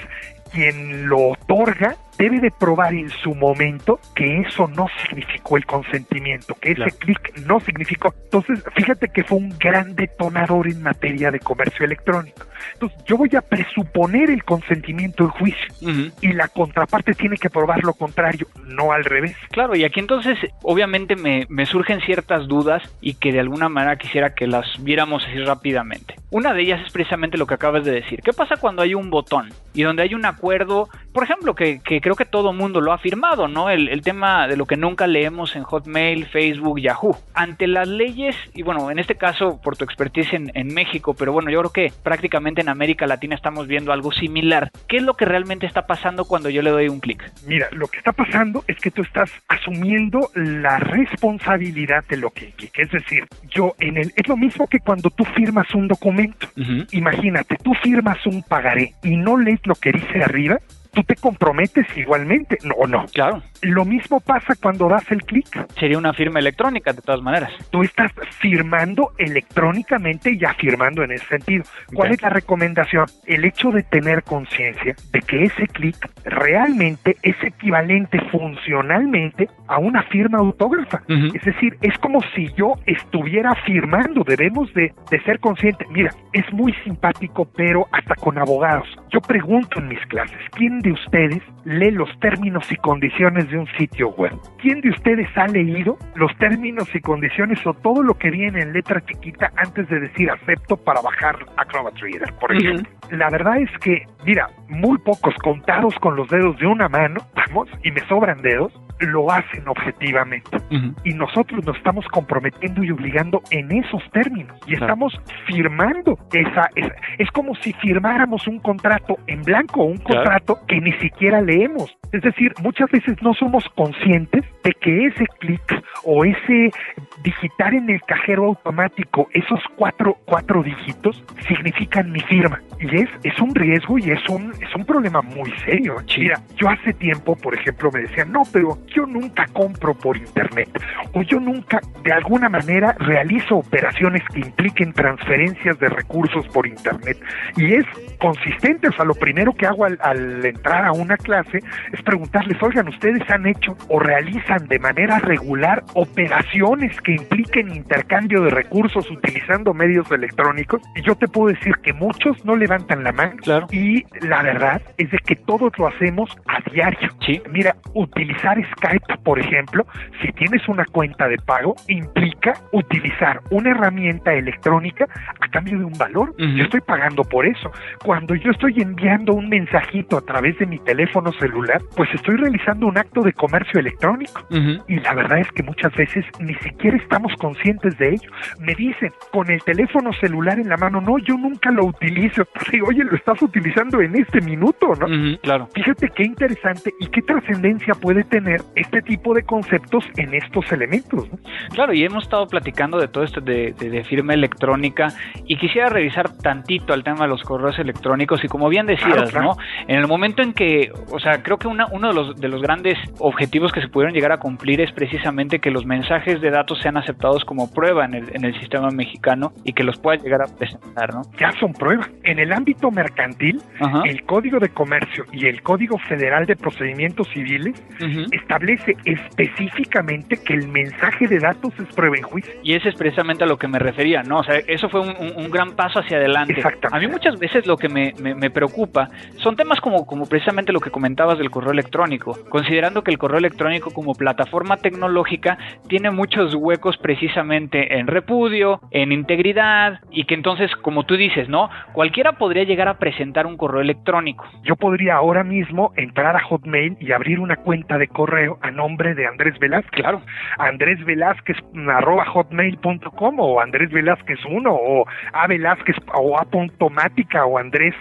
quien lo otorga debe de probar en su momento que eso no significó el consentimiento, que ese clic no significó. Entonces, fíjate que fue un gran detonador en materia de comercio electrónico. Entonces, yo voy a presuponer el consentimiento en juicio y la contraparte tiene que probar lo contrario, no al revés.
Claro, y aquí entonces, obviamente, me, me surgen ciertas dudas y que de alguna manera quisiera que las viéramos así rápidamente. Una de ellas es precisamente lo que acabas de decir. ¿Qué pasa cuando hay un botón y donde hay un acuerdo, por ejemplo, que, creo que todo mundo lo ha firmado, ¿no? El, tema de lo que nunca leemos en Hotmail, Facebook, Yahoo. Ante las leyes, y bueno, en este caso por tu expertise en, México, pero bueno, yo creo que prácticamente en América Latina estamos viendo algo similar. ¿Qué es lo que realmente está pasando cuando yo le doy un clic?
Mira, lo que está pasando es que tú estás asumiendo la responsabilidad de lo que implica. Es decir, yo en el es lo mismo que cuando tú firmas un documento. Imagínate, tú firmas un pagaré y no lees lo que dice arriba, tú te comprometes igualmente, ¿no o no?
Claro.
Lo mismo pasa cuando das el clic.
Sería una firma electrónica, de todas maneras.
Tú estás firmando electrónicamente y afirmando en ese sentido. ¿Cuál es la recomendación? El hecho de tener conciencia de que ese clic realmente es equivalente funcionalmente a una firma autógrafa. Es decir, es como si yo estuviera firmando. Debemos de, de ser conscientes. Mira, es muy simpático, pero hasta con abogados. Yo pregunto en mis clases, ¿quién de ustedes lee los términos y condiciones de un sitio web? ¿Quién de ustedes ha leído los términos y condiciones o todo lo que viene en letra chiquita antes de decir acepto para bajar Acrobat Reader, por ejemplo? La verdad es que, mira, muy pocos contados con los dedos de una mano, vamos, y me sobran dedos, lo hacen objetivamente. Y nosotros nos estamos comprometiendo y obligando en esos términos. Y estamos firmando esa, esa, Es como si firmáramos un contrato en blanco, un contrato que ni siquiera leemos. Es decir, muchas veces no somos conscientes de que ese clic o ese digitar en el cajero automático esos cuatro, cuatro dígitos significan mi firma. Y es, es un riesgo y es un, es un problema muy serio. Mira, yo hace tiempo, por ejemplo, me decían, no, pero yo nunca compro por internet o yo nunca de alguna manera realizo operaciones que impliquen transferencias de recursos por internet. Y es consistente, o sea, lo primero que hago al, al entrar a una clase es preguntarles, oigan, ¿ustedes han hecho o realizan de manera regular operaciones que impliquen intercambio de recursos utilizando medios electrónicos? Y yo te puedo decir que muchos no levantan la mano.
Claro.
Y la verdad es de que todos lo hacemos a diario.
Sí.
Mira, utilizar Skype, por ejemplo, si tienes una cuenta de pago, implica utilizar una herramienta electrónica a cambio de un valor. Yo estoy pagando por eso. Cuando yo estoy enviando un mensajito a través de mi teléfono celular, pues estoy realizando un acto de comercio electrónico. Y la verdad es que muchas veces ni siquiera estamos conscientes de ello. Me dicen, con el teléfono celular en la mano, no, yo nunca lo utilizo. Digo, oye, lo estás utilizando en este minuto, ¿no?
claro.
Fíjate qué interesante y qué trascendencia puede tener este tipo de conceptos en estos elementos. ¿no?
Claro, y hemos estado platicando de todo esto de, de, de, firma electrónica y quisiera revisar tantito al tema de los correos electrónicos y como bien decías, claro, claro. ¿no? En el momento en que, o sea, creo que una, uno de los, de los grandes objetivos que se pudieron llegar a cumplir es precisamente que los mensajes de datos sean aceptados como prueba en el, en el sistema mexicano y que los pueda llegar a presentar, ¿no?
Ya son prueba. En el ámbito mercantil, Ajá. el Código de Comercio y el Código Federal de Procedimientos Civiles uh -huh. establece específicamente que el mensaje de datos es prueba en juicio.
Y ese es precisamente a lo que me refería, ¿no? O sea, eso fue un, un, un gran paso hacia adelante.
Exactamente.
A mí muchas veces lo que me, me, me, preocupa son temas como, como precisamente lo que comentabas del correo electrónico, considerando que el correo electrónico como plataforma tecnológica tiene muchos huecos precisamente en repudio, en integridad, y que entonces, como tú dices, ¿no? Cualquiera podría llegar a presentar un correo electrónico.
Yo podría ahora mismo entrar a Hotmail y abrir una cuenta de correo a nombre de Andrés Velázquez.
Claro.
Andrés Velázquez arroba hotmail.com o Andrés Velázquez 1 o A Velázquez o A.mática o Andrés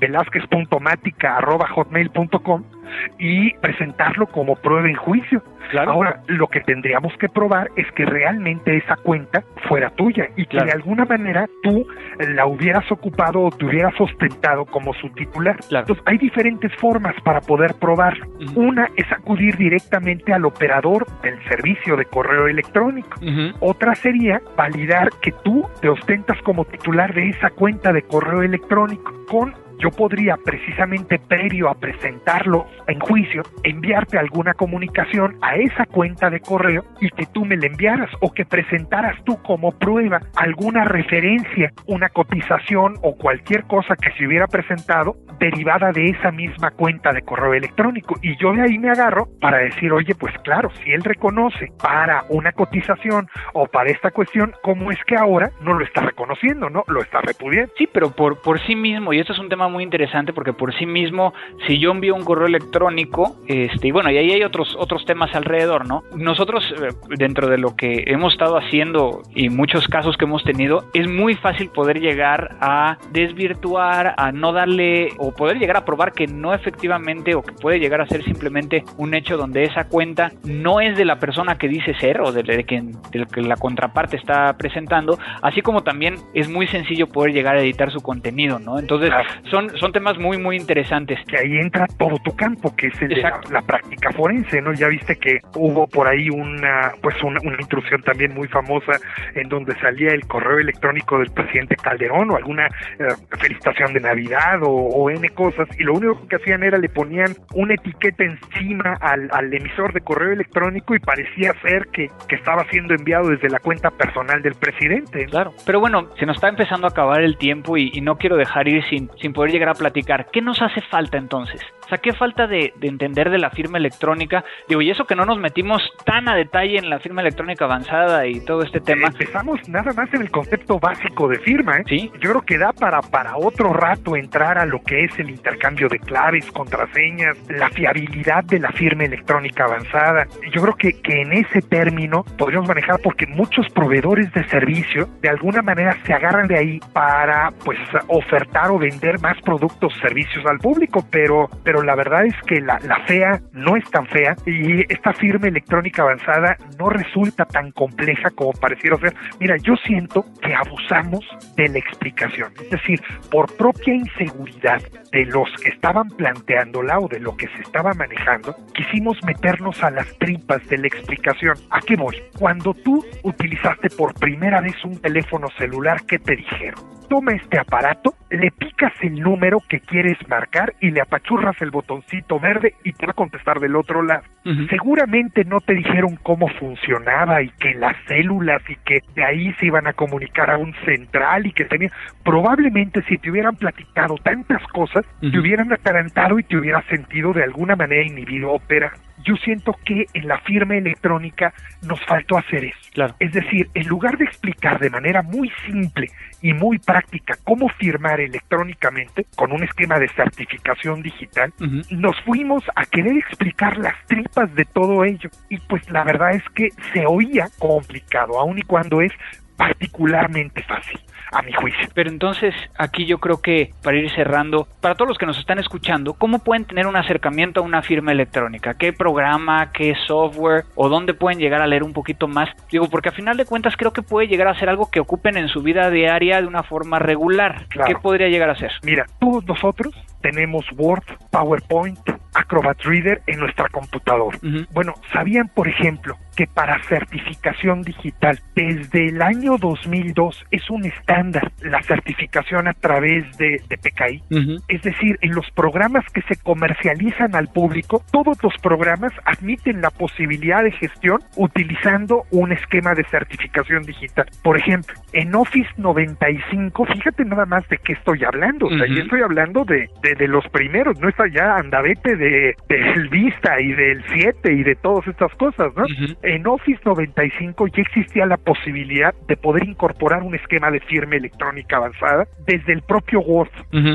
Velázquez.mática arroba hotmail.com y presentarlo como prueba en juicio. Ahora, lo que tendríamos que probar es que realmente esa cuenta fuera tuya y que de alguna manera tú la hubieras ocupado o te hubieras ostentado como su titular. Entonces, hay diferentes formas para poder probar. Una es acudir directamente al operador del servicio de correo electrónico. Otra sería validar que tú te ostentas como titular de esa cuenta de correo electrónico con yo podría precisamente previo a presentarlo en juicio enviarte alguna comunicación a esa cuenta de correo y que tú me la enviaras o que presentaras tú como prueba alguna referencia, una cotización o cualquier cosa que se hubiera presentado derivada de esa misma cuenta de correo electrónico y yo de ahí me agarro para decir, oye, pues claro, si él reconoce para una cotización o para esta cuestión, ¿cómo es que ahora no lo está reconociendo, no? Lo está repudiando.
Sí, pero por, por sí mismo, y esto es un tema muy interesante porque por sí mismo, si yo envío un correo electrónico, este, y bueno, y ahí hay otros, otros temas alrededor, ¿no? Nosotros, eh, dentro de lo que hemos estado haciendo y muchos casos que hemos tenido, es muy fácil poder llegar a desvirtuar, a no darle, o poder llegar a probar que no efectivamente, o que puede llegar a ser simplemente un hecho donde esa cuenta no es de la persona que dice ser, o de, de, quien, de que la contraparte está presentando, así como también es muy sencillo poder llegar a editar su contenido, ¿no? Entonces, son son, temas muy, muy interesantes.
Que ahí entra todo tu campo, que es el de la, práctica forense, ¿no? Ya viste que hubo por ahí una, pues una, intrusión también muy famosa en donde salía el correo electrónico del presidente Calderón o alguna eh, felicitación de Navidad o, N cosas, y lo único que hacían era le ponían una etiqueta encima al, emisor de correo electrónico y parecía ser que, que estaba siendo enviado desde la cuenta personal del presidente.
Claro, pero bueno, se nos está empezando a acabar el tiempo y, y no quiero dejar ir sin, sin poder llegar a platicar. ¿Qué nos hace falta entonces? O sea, ¿qué falta de, entender de la firma electrónica? Digo, y eso que no nos metimos tan a detalle en la firma electrónica avanzada y todo este tema.
Empezamos nada más en el concepto básico de firma, ¿eh?
Sí.
Yo creo que da para, para otro rato entrar a lo que es el intercambio de claves, contraseñas, la fiabilidad de la firma electrónica avanzada. Yo creo que, que en ese término podríamos manejar porque muchos proveedores de servicio de alguna manera se agarran de ahí para pues ofertar o vender más productos, servicios al público, pero, pero la verdad es que la, la fea no es tan fea y esta firma electrónica avanzada no resulta tan compleja como pareciera ser. Mira, yo siento que abusamos de la explicación, es decir, por propia inseguridad de los que estaban planteándola o de lo que se estaba manejando, quisimos meternos a las tripas de la explicación. ¿A qué voy? Cuando tú utilizaste por primera vez un teléfono celular, ¿qué te dijeron? Toma este aparato, le picas el número que quieres marcar y le apachurras el botoncito verde y te va a contestar del otro lado. Seguramente no te dijeron cómo funcionaba y que las células y que de ahí se iban a comunicar a un central y que tenía. Probablemente si te hubieran platicado tantas cosas, te hubieran atarantado y te hubieras sentido de alguna manera inhibido ópera yo siento que en la firma electrónica nos faltó hacer eso.
Claro.
Es decir, en lugar de explicar de manera muy simple y muy práctica cómo firmar electrónicamente con un esquema de certificación digital, nos fuimos a querer explicar las tripas de todo ello. Y pues la verdad es que se oía complicado, aun y cuando es particularmente fácil a mi juicio.
Pero entonces, aquí yo creo que para ir cerrando, para todos los que nos están escuchando, ¿cómo pueden tener un acercamiento a una firma electrónica? ¿Qué programa, qué software o dónde pueden llegar a leer un poquito más? Digo, porque a final de cuentas creo que puede llegar a ser algo que ocupen en su vida diaria de una forma regular. ¿Qué podría llegar a ser?
Mira, todos nosotros tenemos Word, PowerPoint, Acrobat Reader en nuestra computadora. Bueno, ¿sabían, por ejemplo, que para certificación digital desde el año 2002 es un estándar la certificación a través de, PKI? Es decir, en los programas que se comercializan al público, todos los programas admiten la posibilidad de gestión utilizando un esquema de certificación digital. Por ejemplo, en Office 95, fíjate nada más de qué estoy hablando. O sea, yo estoy hablando de, de, los primeros, no está ya andavete de, del Vista y del 7 y de todas estas cosas, ¿no? En Office 95 ya existía la posibilidad de poder incorporar un esquema de firma electrónica avanzada desde el propio Word.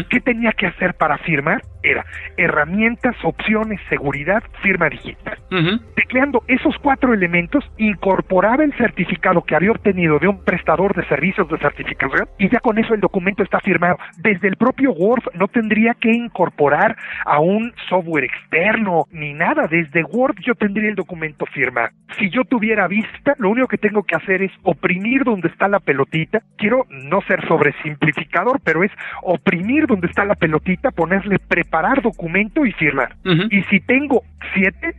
¿Qué tenía que hacer para firmar? era herramientas, opciones, seguridad, firma digital. Tecleando esos cuatro elementos, incorporaba el certificado que había obtenido de un prestador de servicios de certificación y ya con eso el documento está firmado. Desde el propio Word no tendría que incorporar a un software externo ni nada. Desde Word yo tendría el documento firmado. Si yo tuviera vista, lo único que tengo que hacer es oprimir donde está la pelotita. Quiero no ser sobresimplificador, pero es oprimir donde está la pelotita, ponerle preparar documento y firmar. Y si tengo siete,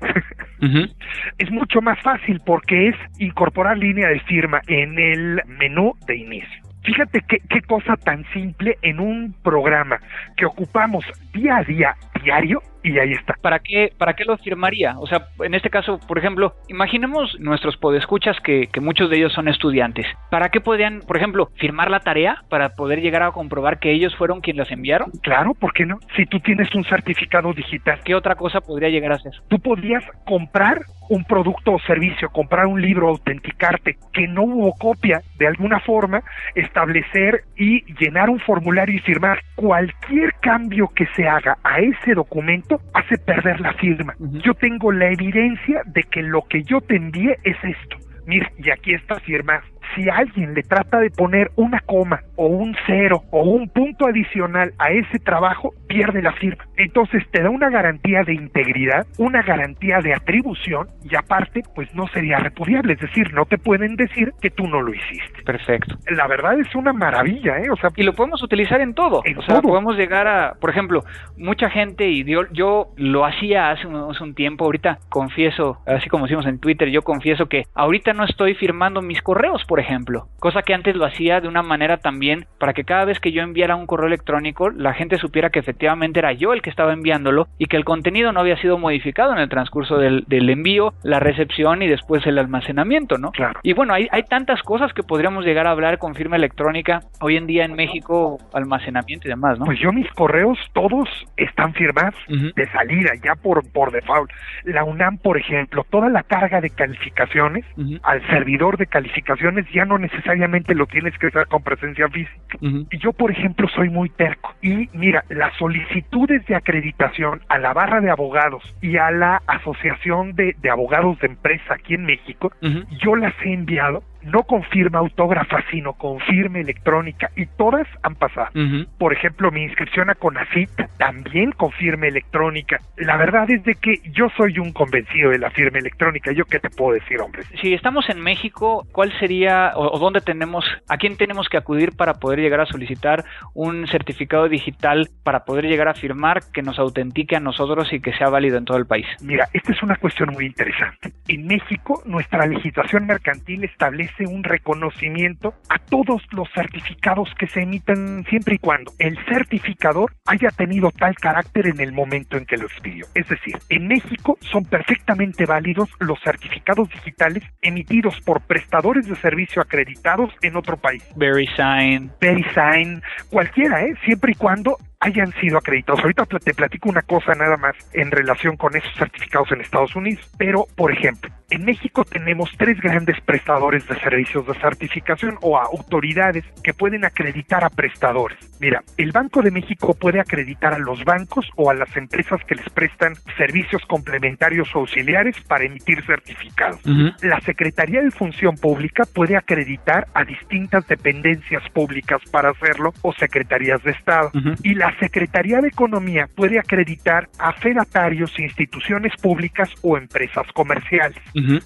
es mucho más fácil porque es incorporar línea de firma en el menú de inicio. Fíjate qué, cosa tan simple en un programa que ocupamos día a día, diario, y ahí está.
¿Para qué, ¿Para qué lo firmaría? O sea, en este caso, por ejemplo, imaginemos nuestros podescuchas que, que muchos de ellos son estudiantes. ¿Para qué podrían, por ejemplo, firmar la tarea para poder llegar a comprobar que ellos fueron quienes las enviaron?
Claro, ¿por qué no? Si tú tienes un certificado digital.
¿Qué otra cosa podría llegar a ser?
Tú podrías comprar un producto o servicio, comprar un libro, autenticarte, que no hubo copia, de alguna forma, establecer y llenar un formulario y firmar cualquier cambio que se haga a ese documento hace perder la firma. Yo tengo la evidencia de que lo que yo te envié es esto. Mira, y aquí está firma si alguien le trata de poner una coma o un cero o un punto adicional a ese trabajo, pierde la firma. Entonces te da una garantía de integridad, una garantía de atribución y aparte, pues no sería repudiable, es decir, no te pueden decir que tú no lo hiciste.
Perfecto.
La verdad es una maravilla, ¿eh? O sea,
y lo podemos utilizar en todo.
En
o sea,
todo.
podemos llegar a, por ejemplo, mucha gente y yo, yo lo hacía hace un, hace un tiempo, ahorita confieso, así como decimos en Twitter, yo confieso que ahorita no estoy firmando mis correos, por ejemplo, cosa que antes lo hacía de una manera también para que cada vez que yo enviara un correo electrónico la gente supiera que efectivamente era yo el que estaba enviándolo y que el contenido no había sido modificado en el transcurso del, del envío, la recepción y después el almacenamiento, ¿no?
Claro.
Y bueno, hay, hay tantas cosas que podríamos llegar a hablar con firma electrónica hoy en día en México, almacenamiento y demás, ¿no?
Pues yo mis correos todos están firmados de salida, ya por, por default. La UNAM, por ejemplo, toda la carga de calificaciones al servidor de calificaciones ya no necesariamente lo tienes que hacer con presencia física. Y yo, por ejemplo, soy muy terco. Y mira, las solicitudes de acreditación a la barra de abogados y a la asociación de, de abogados de empresa aquí en México, yo las he enviado no con firma autógrafa, sino con firma electrónica y todas han pasado. Por ejemplo, mi inscripción a CONACIT también con firma electrónica. La verdad es de que yo soy un convencido de la firma electrónica. ¿Yo qué te puedo decir, hombre?
Si estamos en México, ¿cuál sería o, o dónde tenemos, a quién tenemos que acudir para poder llegar a solicitar un certificado digital para poder llegar a firmar que nos autentique a nosotros y que sea válido en todo el país?
Mira, esta es una cuestión muy interesante. En México, nuestra legislación mercantil establece un reconocimiento a todos los certificados que se emiten siempre y cuando el certificador haya tenido tal carácter en el momento en que lo expidió. Es decir, en México son perfectamente válidos los certificados digitales emitidos por prestadores de servicio acreditados en otro país.
VeriSign.
VeriSign, cualquiera, ¿eh? siempre y cuando hayan sido acreditados. Ahorita te platico una cosa nada más en relación con esos certificados en Estados Unidos. Pero, por ejemplo, en México tenemos tres grandes prestadores de servicios de certificación o a autoridades que pueden acreditar a prestadores. Mira, el Banco de México puede acreditar a los bancos o a las empresas que les prestan servicios complementarios o auxiliares para emitir certificados.
Ujú.
La Secretaría de Función Pública puede acreditar a distintas dependencias públicas para hacerlo o secretarías de Estado.
Ujú.
Y la Secretaría de Economía puede acreditar a fedatarios, instituciones públicas o empresas comerciales.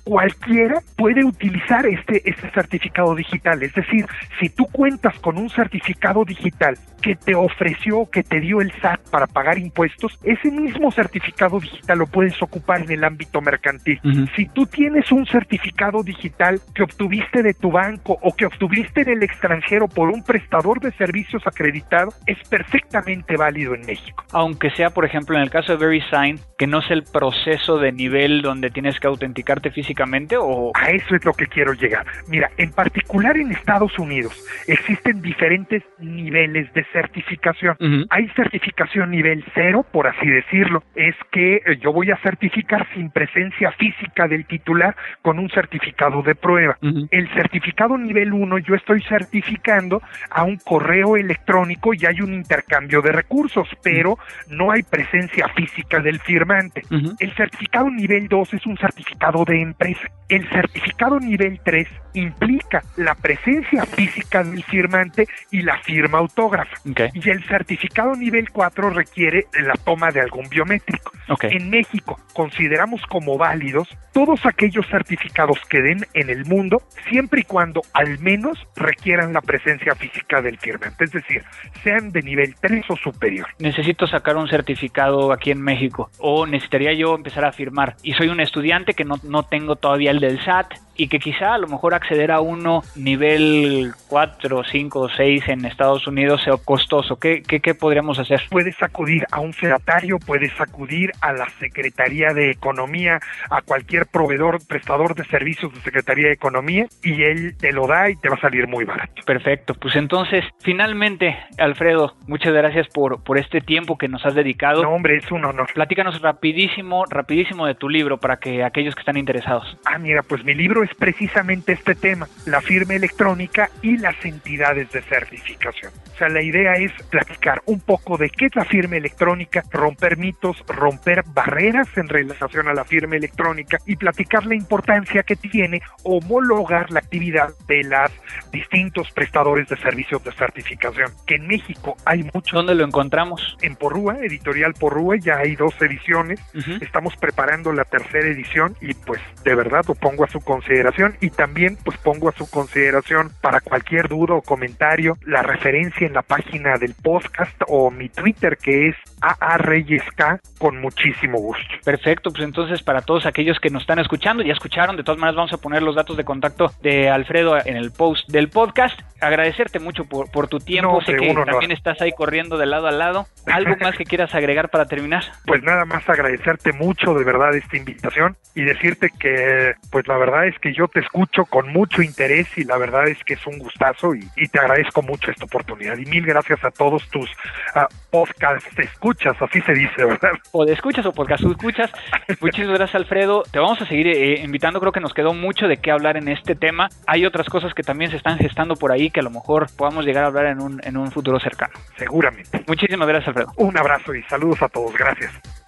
Cualquiera puede utilizar este, este certificado digital. Es decir, si tú cuentas con un certificado digital que te ofreció, que te dio el SAT para pagar impuestos, ese mismo certificado digital lo puedes ocupar en el ámbito mercantil. Si tú tienes un certificado digital que obtuviste de tu banco o que obtuviste en el extranjero por un prestador de servicios acreditado, es perfectamente válido en México.
Aunque sea, por ejemplo, en el caso de VeriSign, que no es el proceso de nivel donde tienes que autenticarte físicamente o...
A eso es lo que quiero llegar. Mira, en particular en Estados Unidos existen diferentes niveles de certificación. Hay certificación nivel cero, por así decirlo. Es que eh, yo voy a certificar sin presencia física del titular con un certificado de prueba. El certificado nivel 1 yo estoy certificando a un correo electrónico y hay un intercambio de recursos, pero no hay presencia física del firmante. El certificado nivel 2 es un certificado de empresa. El certificado nivel 3 implica la presencia física del firmante y la firma autógrafa. Y el certificado nivel 4 requiere la toma de algún biométrico. En México consideramos como válidos todos aquellos certificados que den en el mundo, siempre y cuando al menos requieran la presencia física del firmante, es decir, sean de nivel 3 superior.
Necesito sacar un certificado aquí en México o necesitaría yo empezar a firmar y soy un estudiante que no, no tengo todavía el del SAT y que quizá a lo mejor acceder a uno nivel 4, 5 o 6 en Estados Unidos sea costoso. ¿Qué, qué, qué podríamos hacer?
Puedes acudir a un fedatario, puedes acudir a la Secretaría de Economía, a cualquier proveedor, prestador de servicios de Secretaría de Economía y él te lo da y te va a salir muy barato.
Perfecto, pues entonces, finalmente, Alfredo, muchas gracias por, por este tiempo que nos has dedicado.
No, hombre, es un honor.
Platícanos rapidísimo, rapidísimo de tu libro para que aquellos que están interesados.
Ah, mira, pues mi libro es precisamente este tema, la firma electrónica y las entidades de certificación. O sea, la idea es platicar un poco de qué es la firma electrónica, romper mitos, romper barreras en relación a la firma electrónica y platicar la importancia que tiene homologar la actividad de los distintos prestadores de servicios de certificación. Que en México hay muchos.
¿Dónde lo encontramos?
En Porrúa, editorial Porrúa, ya hay dos ediciones. Estamos preparando la tercera edición y pues de verdad lo pongo a su consideración y también pues pongo a su consideración para cualquier duda o comentario la referencia en la página del podcast o mi Twitter que es AAReyesK con muchísimo gusto.
Perfecto, pues entonces para todos aquellos que nos están escuchando, ya escucharon, de todas maneras vamos a poner los datos de contacto de Alfredo en el post del podcast. Agradecerte mucho por, por tu tiempo, sé que también estás ahí corriendo de lado a lado. ¿Algo más que quieras agregar para terminar?
Pues nada más agradecerte mucho de verdad esta invitación y decirte que pues la verdad es que yo te escucho con mucho interés y la verdad es que es un gustazo y, te agradezco mucho esta oportunidad y mil gracias a todos tus uh, podcasts escuchas, así se dice, ¿verdad?
O de escuchas o podcast escuchas. Muchísimas gracias Alfredo, te vamos a seguir eh, invitando, creo que nos quedó mucho de qué hablar en este tema. Hay otras cosas que también se están gestando por ahí que a lo mejor podamos llegar a hablar en un, en un futuro cercano.
Seguramente.
Muchísimas gracias Alfredo.
Un abrazo y saludos a todos, gracias.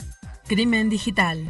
Crimen Digital.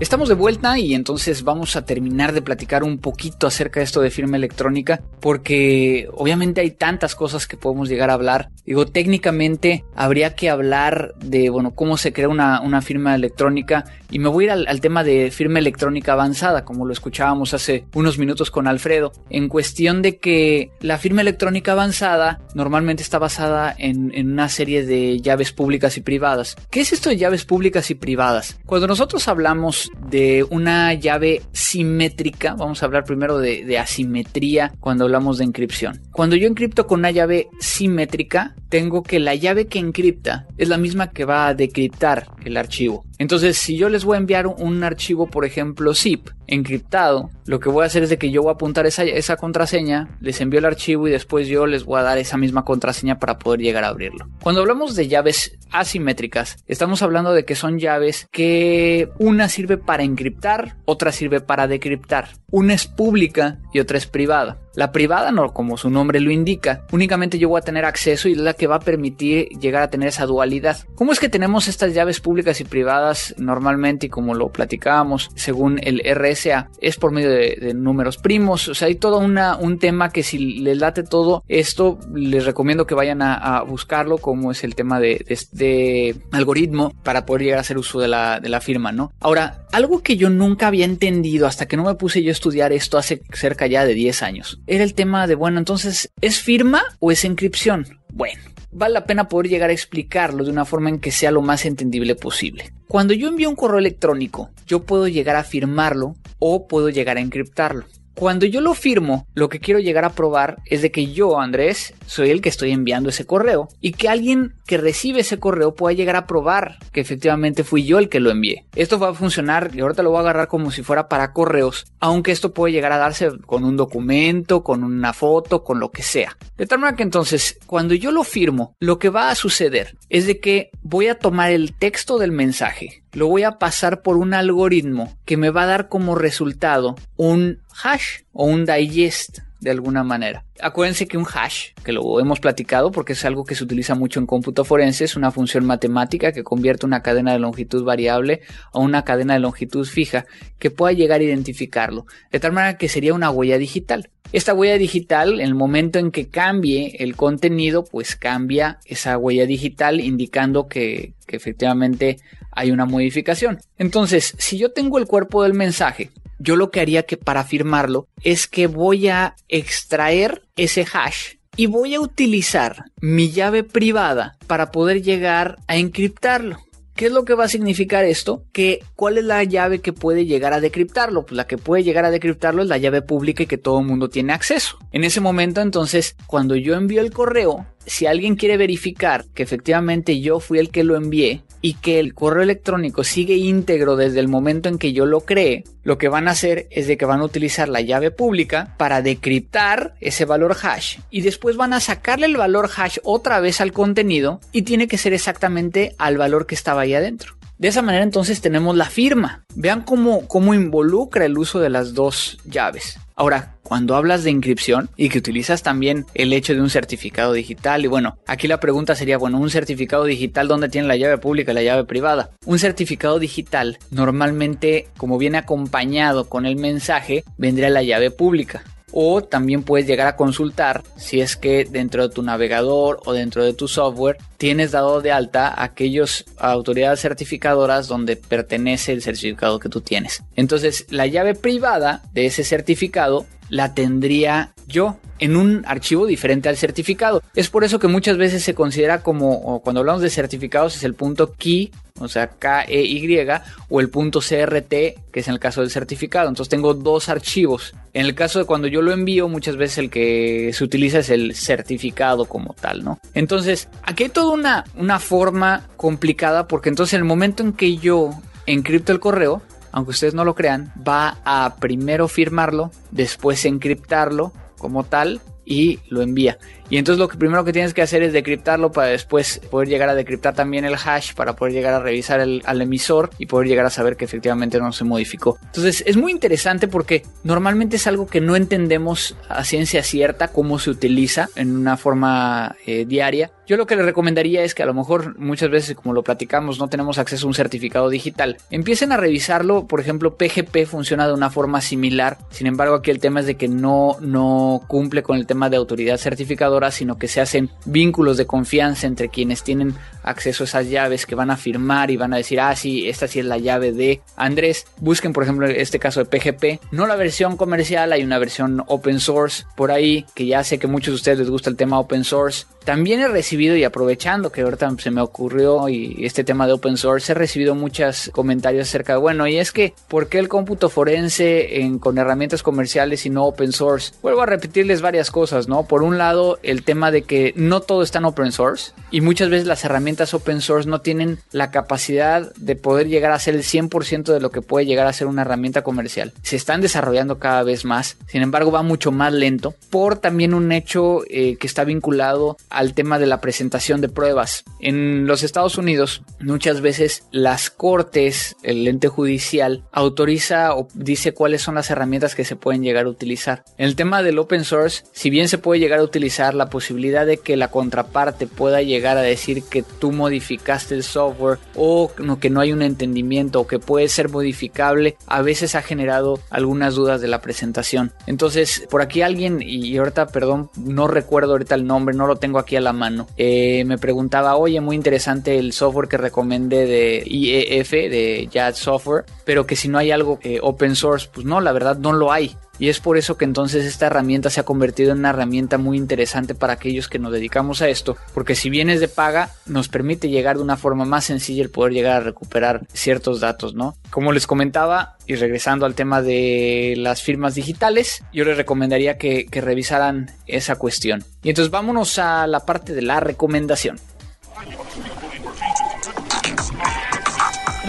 Estamos de vuelta y entonces vamos a terminar de platicar un poquito acerca de esto de firma electrónica porque obviamente hay tantas cosas que podemos llegar a hablar. Digo, técnicamente habría que hablar de, bueno, cómo se crea una, una firma electrónica y me voy a ir al, tema de firma electrónica avanzada, como lo escuchábamos hace unos minutos con Alfredo, en cuestión de que la firma electrónica avanzada normalmente está basada en, en una serie de llaves públicas y privadas. ¿Qué es esto de llaves públicas y privadas? Cuando nosotros hablamos de una llave simétrica. Vamos a hablar primero de, asimetría cuando hablamos de encripción. Cuando yo encripto con una llave simétrica, tengo que la llave que encripta es la misma que va a decriptar el archivo. Entonces, si yo les voy a enviar un archivo, por ejemplo, zip, encriptado, lo que voy a hacer es de que yo voy a apuntar esa, esa contraseña, les envío el archivo y después yo les voy a dar esa misma contraseña para poder llegar a abrirlo. Cuando hablamos de llaves asimétricas, estamos hablando de que son llaves que una sirve para encriptar, otra sirve para decriptar. Una es pública y otra es privada. La privada, no, como su nombre lo indica, únicamente yo voy a tener acceso y es la que va a permitir llegar a tener esa dualidad. ¿Cómo es que tenemos estas llaves públicas y privadas normalmente y como lo platicábamos según el RSA? Es por medio de, números primos, o sea, hay todo un tema que si les late todo esto, les recomiendo que vayan a, buscarlo como es el tema de, de, algoritmo para poder llegar a hacer uso de la firma, ¿no? Ahora, algo que yo nunca había entendido hasta que no me puse yo a estudiar esto hace cerca ya de 10 años era el tema de, bueno, entonces, ¿es firma o es encripción? Bueno, vale la pena poder llegar a explicarlo de una forma en que sea lo más entendible posible. Cuando yo envío un correo electrónico, yo puedo llegar a firmarlo o puedo llegar a encriptarlo. Cuando yo lo firmo, lo que quiero llegar a probar es de que yo, Andrés, soy el que estoy enviando ese correo y que alguien que recibe ese correo pueda llegar a probar que efectivamente fui yo el que lo envié. Esto va a funcionar y ahorita lo voy a agarrar como si fuera para correos, aunque esto puede llegar a darse con un documento, con una foto, con lo que sea. De tal manera que entonces, cuando yo lo firmo, lo que va a suceder es de que voy a tomar el texto del mensaje, lo voy a pasar por un algoritmo que me va a dar como resultado un hash o un digest de alguna manera. Acuérdense que un hash, que lo hemos platicado porque es algo que se utiliza mucho en cómputo forense, es una función matemática que convierte una cadena de longitud variable a una cadena de longitud fija que pueda llegar a identificarlo, de tal manera que sería una huella digital. Esta huella digital, en el momento en que cambie el contenido, pues cambia esa huella digital indicando que, que efectivamente hay una modificación. Entonces, si yo tengo el cuerpo del mensaje, yo lo que haría que para firmarlo es que voy a extraer ese hash y voy a utilizar mi llave privada para poder llegar a encriptarlo. ¿Qué es lo que va a significar esto? Que cuál es la llave que puede llegar a decriptarlo. Pues la que puede llegar a decriptarlo es la llave pública y que todo el mundo tiene acceso. En ese momento, entonces, cuando yo envío el correo, si alguien quiere verificar que efectivamente yo fui el que lo envié, y que el correo electrónico sigue íntegro desde el momento en que yo lo creé, lo que van a hacer es de que van a utilizar la llave pública para decriptar ese valor hash y después van a sacarle el valor hash otra vez al contenido y tiene que ser exactamente al valor que estaba ahí adentro. De esa manera entonces tenemos la firma. Vean cómo, cómo involucra el uso de las dos llaves. Ahora, cuando hablas de inscripción y que utilizas también el hecho de un certificado digital, y bueno, aquí la pregunta sería, bueno, un certificado digital, ¿dónde tiene la llave pública y la llave privada? Un certificado digital normalmente, como viene acompañado con el mensaje, vendría la llave pública o también puedes llegar a consultar si es que dentro de tu navegador o dentro de tu software tienes dado de alta aquellas autoridades certificadoras donde pertenece el certificado que tú tienes. Entonces, la llave privada de ese certificado la tendría yo en un archivo diferente al certificado. Es por eso que muchas veces se considera como, cuando hablamos de certificados, es el punto key, o sea, K-E-Y, o el punto CRT, que es en el caso del certificado. Entonces tengo dos archivos. En el caso de cuando yo lo envío, muchas veces el que se utiliza es el certificado como tal, ¿no? Entonces, aquí hay toda una, una forma complicada porque entonces en el momento en que yo encripto el correo, aunque ustedes no lo crean, va a primero firmarlo, después encriptarlo como tal y lo envía. Y entonces lo que primero que tienes que hacer es decriptarlo para después poder llegar a decriptar también el hash para poder llegar a revisar al emisor y poder llegar a saber que efectivamente no se modificó. Entonces es muy interesante porque normalmente es algo que no entendemos a ciencia cierta cómo se utiliza en una forma eh, diaria. Yo lo que le recomendaría es que a lo mejor muchas veces como lo platicamos no tenemos acceso a un certificado digital. Empiecen a revisarlo, por ejemplo PGP funciona de una forma similar. Sin embargo aquí el tema es de que no, no cumple con el tema de autoridad certificadora sino que se hacen vínculos de confianza entre quienes tienen acceso a esas llaves que van a firmar y van a decir, ah, sí, esta sí es la llave de Andrés. Busquen, por ejemplo, este caso de PGP, no la versión comercial, hay una versión open source por ahí, que ya sé que muchos de ustedes les gusta el tema open source. También he recibido y aprovechando que ahorita se me ocurrió y este tema de open source, he recibido muchos comentarios acerca de, bueno, y es que, ¿por qué el cómputo forense en, con herramientas comerciales y no open source? Vuelvo a repetirles varias cosas, ¿no? Por un lado, el tema de que no todo está en open source y muchas veces las herramientas open source no tienen la capacidad de poder llegar a ser el 100% de lo que puede llegar a ser una herramienta comercial. Se están desarrollando cada vez más, sin embargo va mucho más lento por también un hecho eh, que está vinculado al tema de la presentación de pruebas. En los Estados Unidos, muchas veces las cortes, el ente judicial, autoriza o dice cuáles son las herramientas que se pueden llegar a utilizar. En el tema del open source, si bien se puede llegar a utilizar la posibilidad de que la contraparte pueda llegar a decir que tú modificaste el software o que no hay un entendimiento o que puede ser modificable, a veces ha generado algunas dudas de la presentación. Entonces, por aquí alguien, y ahorita, perdón, no recuerdo ahorita el nombre, no lo tengo aquí a la mano, eh, me preguntaba, oye, muy interesante el software que recomendé de IEF, de JAD Software, pero que si no hay algo eh, open source, pues no, la verdad no lo hay. Y es por eso que entonces esta herramienta se ha convertido en una herramienta muy interesante para aquellos que nos dedicamos a esto, porque si bien es de paga, nos permite llegar de una forma más sencilla el poder llegar a recuperar ciertos datos, ¿no? Como les comentaba, y regresando al tema de las firmas digitales, yo les recomendaría que, que revisaran esa cuestión. Y entonces vámonos a la parte de la recomendación.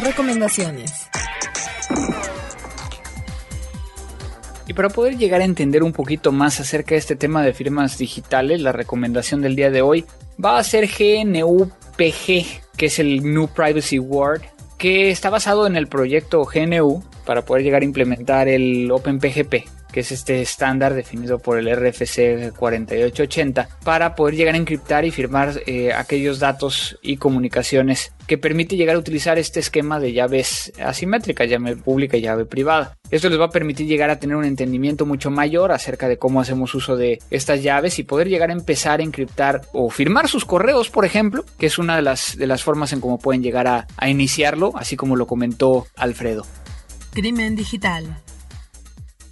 Recomendaciones.
Para poder llegar a entender un poquito más acerca de este tema de firmas digitales, la recomendación del día de hoy va a ser GNU-PG, que es el GNU Privacy Word, que está basado en el proyecto GNU para poder llegar a implementar el OpenPGP. Que es este estándar definido por el RFC 4880, para poder llegar a encriptar y firmar eh, aquellos datos y comunicaciones que permite llegar a utilizar este esquema de llaves asimétricas, llave pública y llave privada. Esto les va a permitir llegar a tener un entendimiento mucho mayor acerca de cómo hacemos uso de estas llaves y poder llegar a empezar a encriptar o firmar sus correos, por ejemplo, que es una de las, de las formas en cómo pueden llegar a, a iniciarlo, así como lo comentó Alfredo.
Crimen digital.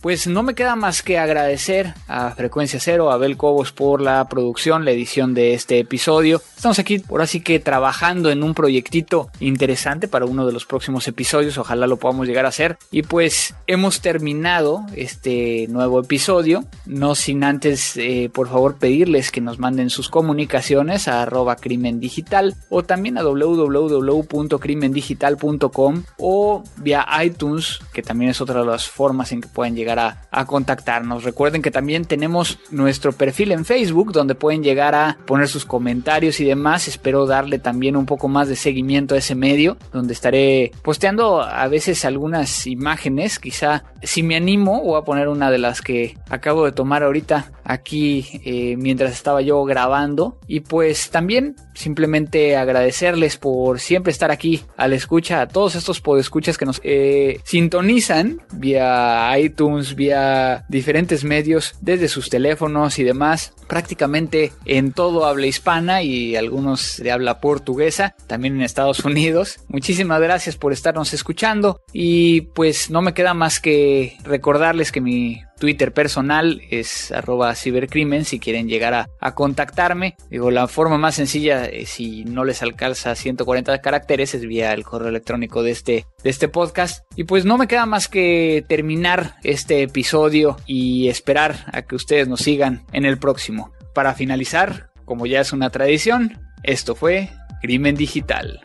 Pues no me queda más que agradecer a Frecuencia Cero, a Abel Cobos por la producción, la edición de este episodio. Estamos aquí ahora sí que trabajando en un proyectito interesante para uno de los próximos episodios, ojalá lo podamos llegar a hacer. Y pues hemos terminado este nuevo episodio, no sin antes eh, por favor pedirles que nos manden sus comunicaciones a arroba crimen digital o también a www.crimendigital.com o vía iTunes, que también es otra de las formas en que pueden llegar a, contactarnos. Recuerden que también tenemos nuestro perfil en Facebook donde pueden llegar a poner sus comentarios y demás. Espero darle también un poco más de seguimiento a ese medio donde estaré posteando a veces algunas imágenes. Quizá si me animo voy a poner una de las que acabo de tomar ahorita aquí eh, mientras estaba yo grabando. Y pues también simplemente agradecerles por siempre estar aquí a la escucha a todos estos podescuchas que nos eh, sintonizan vía iTunes, vía diferentes medios, desde sus teléfonos y demás, prácticamente en todo habla hispana y algunos de habla portuguesa, también en Estados Unidos. Muchísimas gracias por estarnos escuchando y pues no me queda más que recordarles que mi Twitter personal es arroba cibercrimen si quieren llegar a, contactarme. Digo, la forma más sencilla, eh, si no les alcanza 140 caracteres, es vía el correo electrónico de este, de este podcast. Y pues no me queda más que terminar este episodio y esperar a que ustedes nos sigan en el próximo. Para finalizar, como ya es una tradición, esto fue Crimen Digital.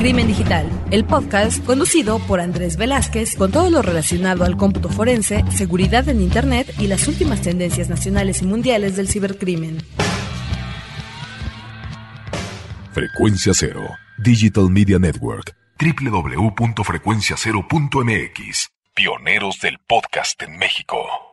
Crimen Digital, el podcast conducido por Andrés Velázquez con todo lo relacionado al cómputo forense, seguridad en Internet y las últimas tendencias nacionales y mundiales del cibercrimen.
Frecuencia Cero, Digital Media Network, www.frecuenciacero.mx, pioneros del podcast en México.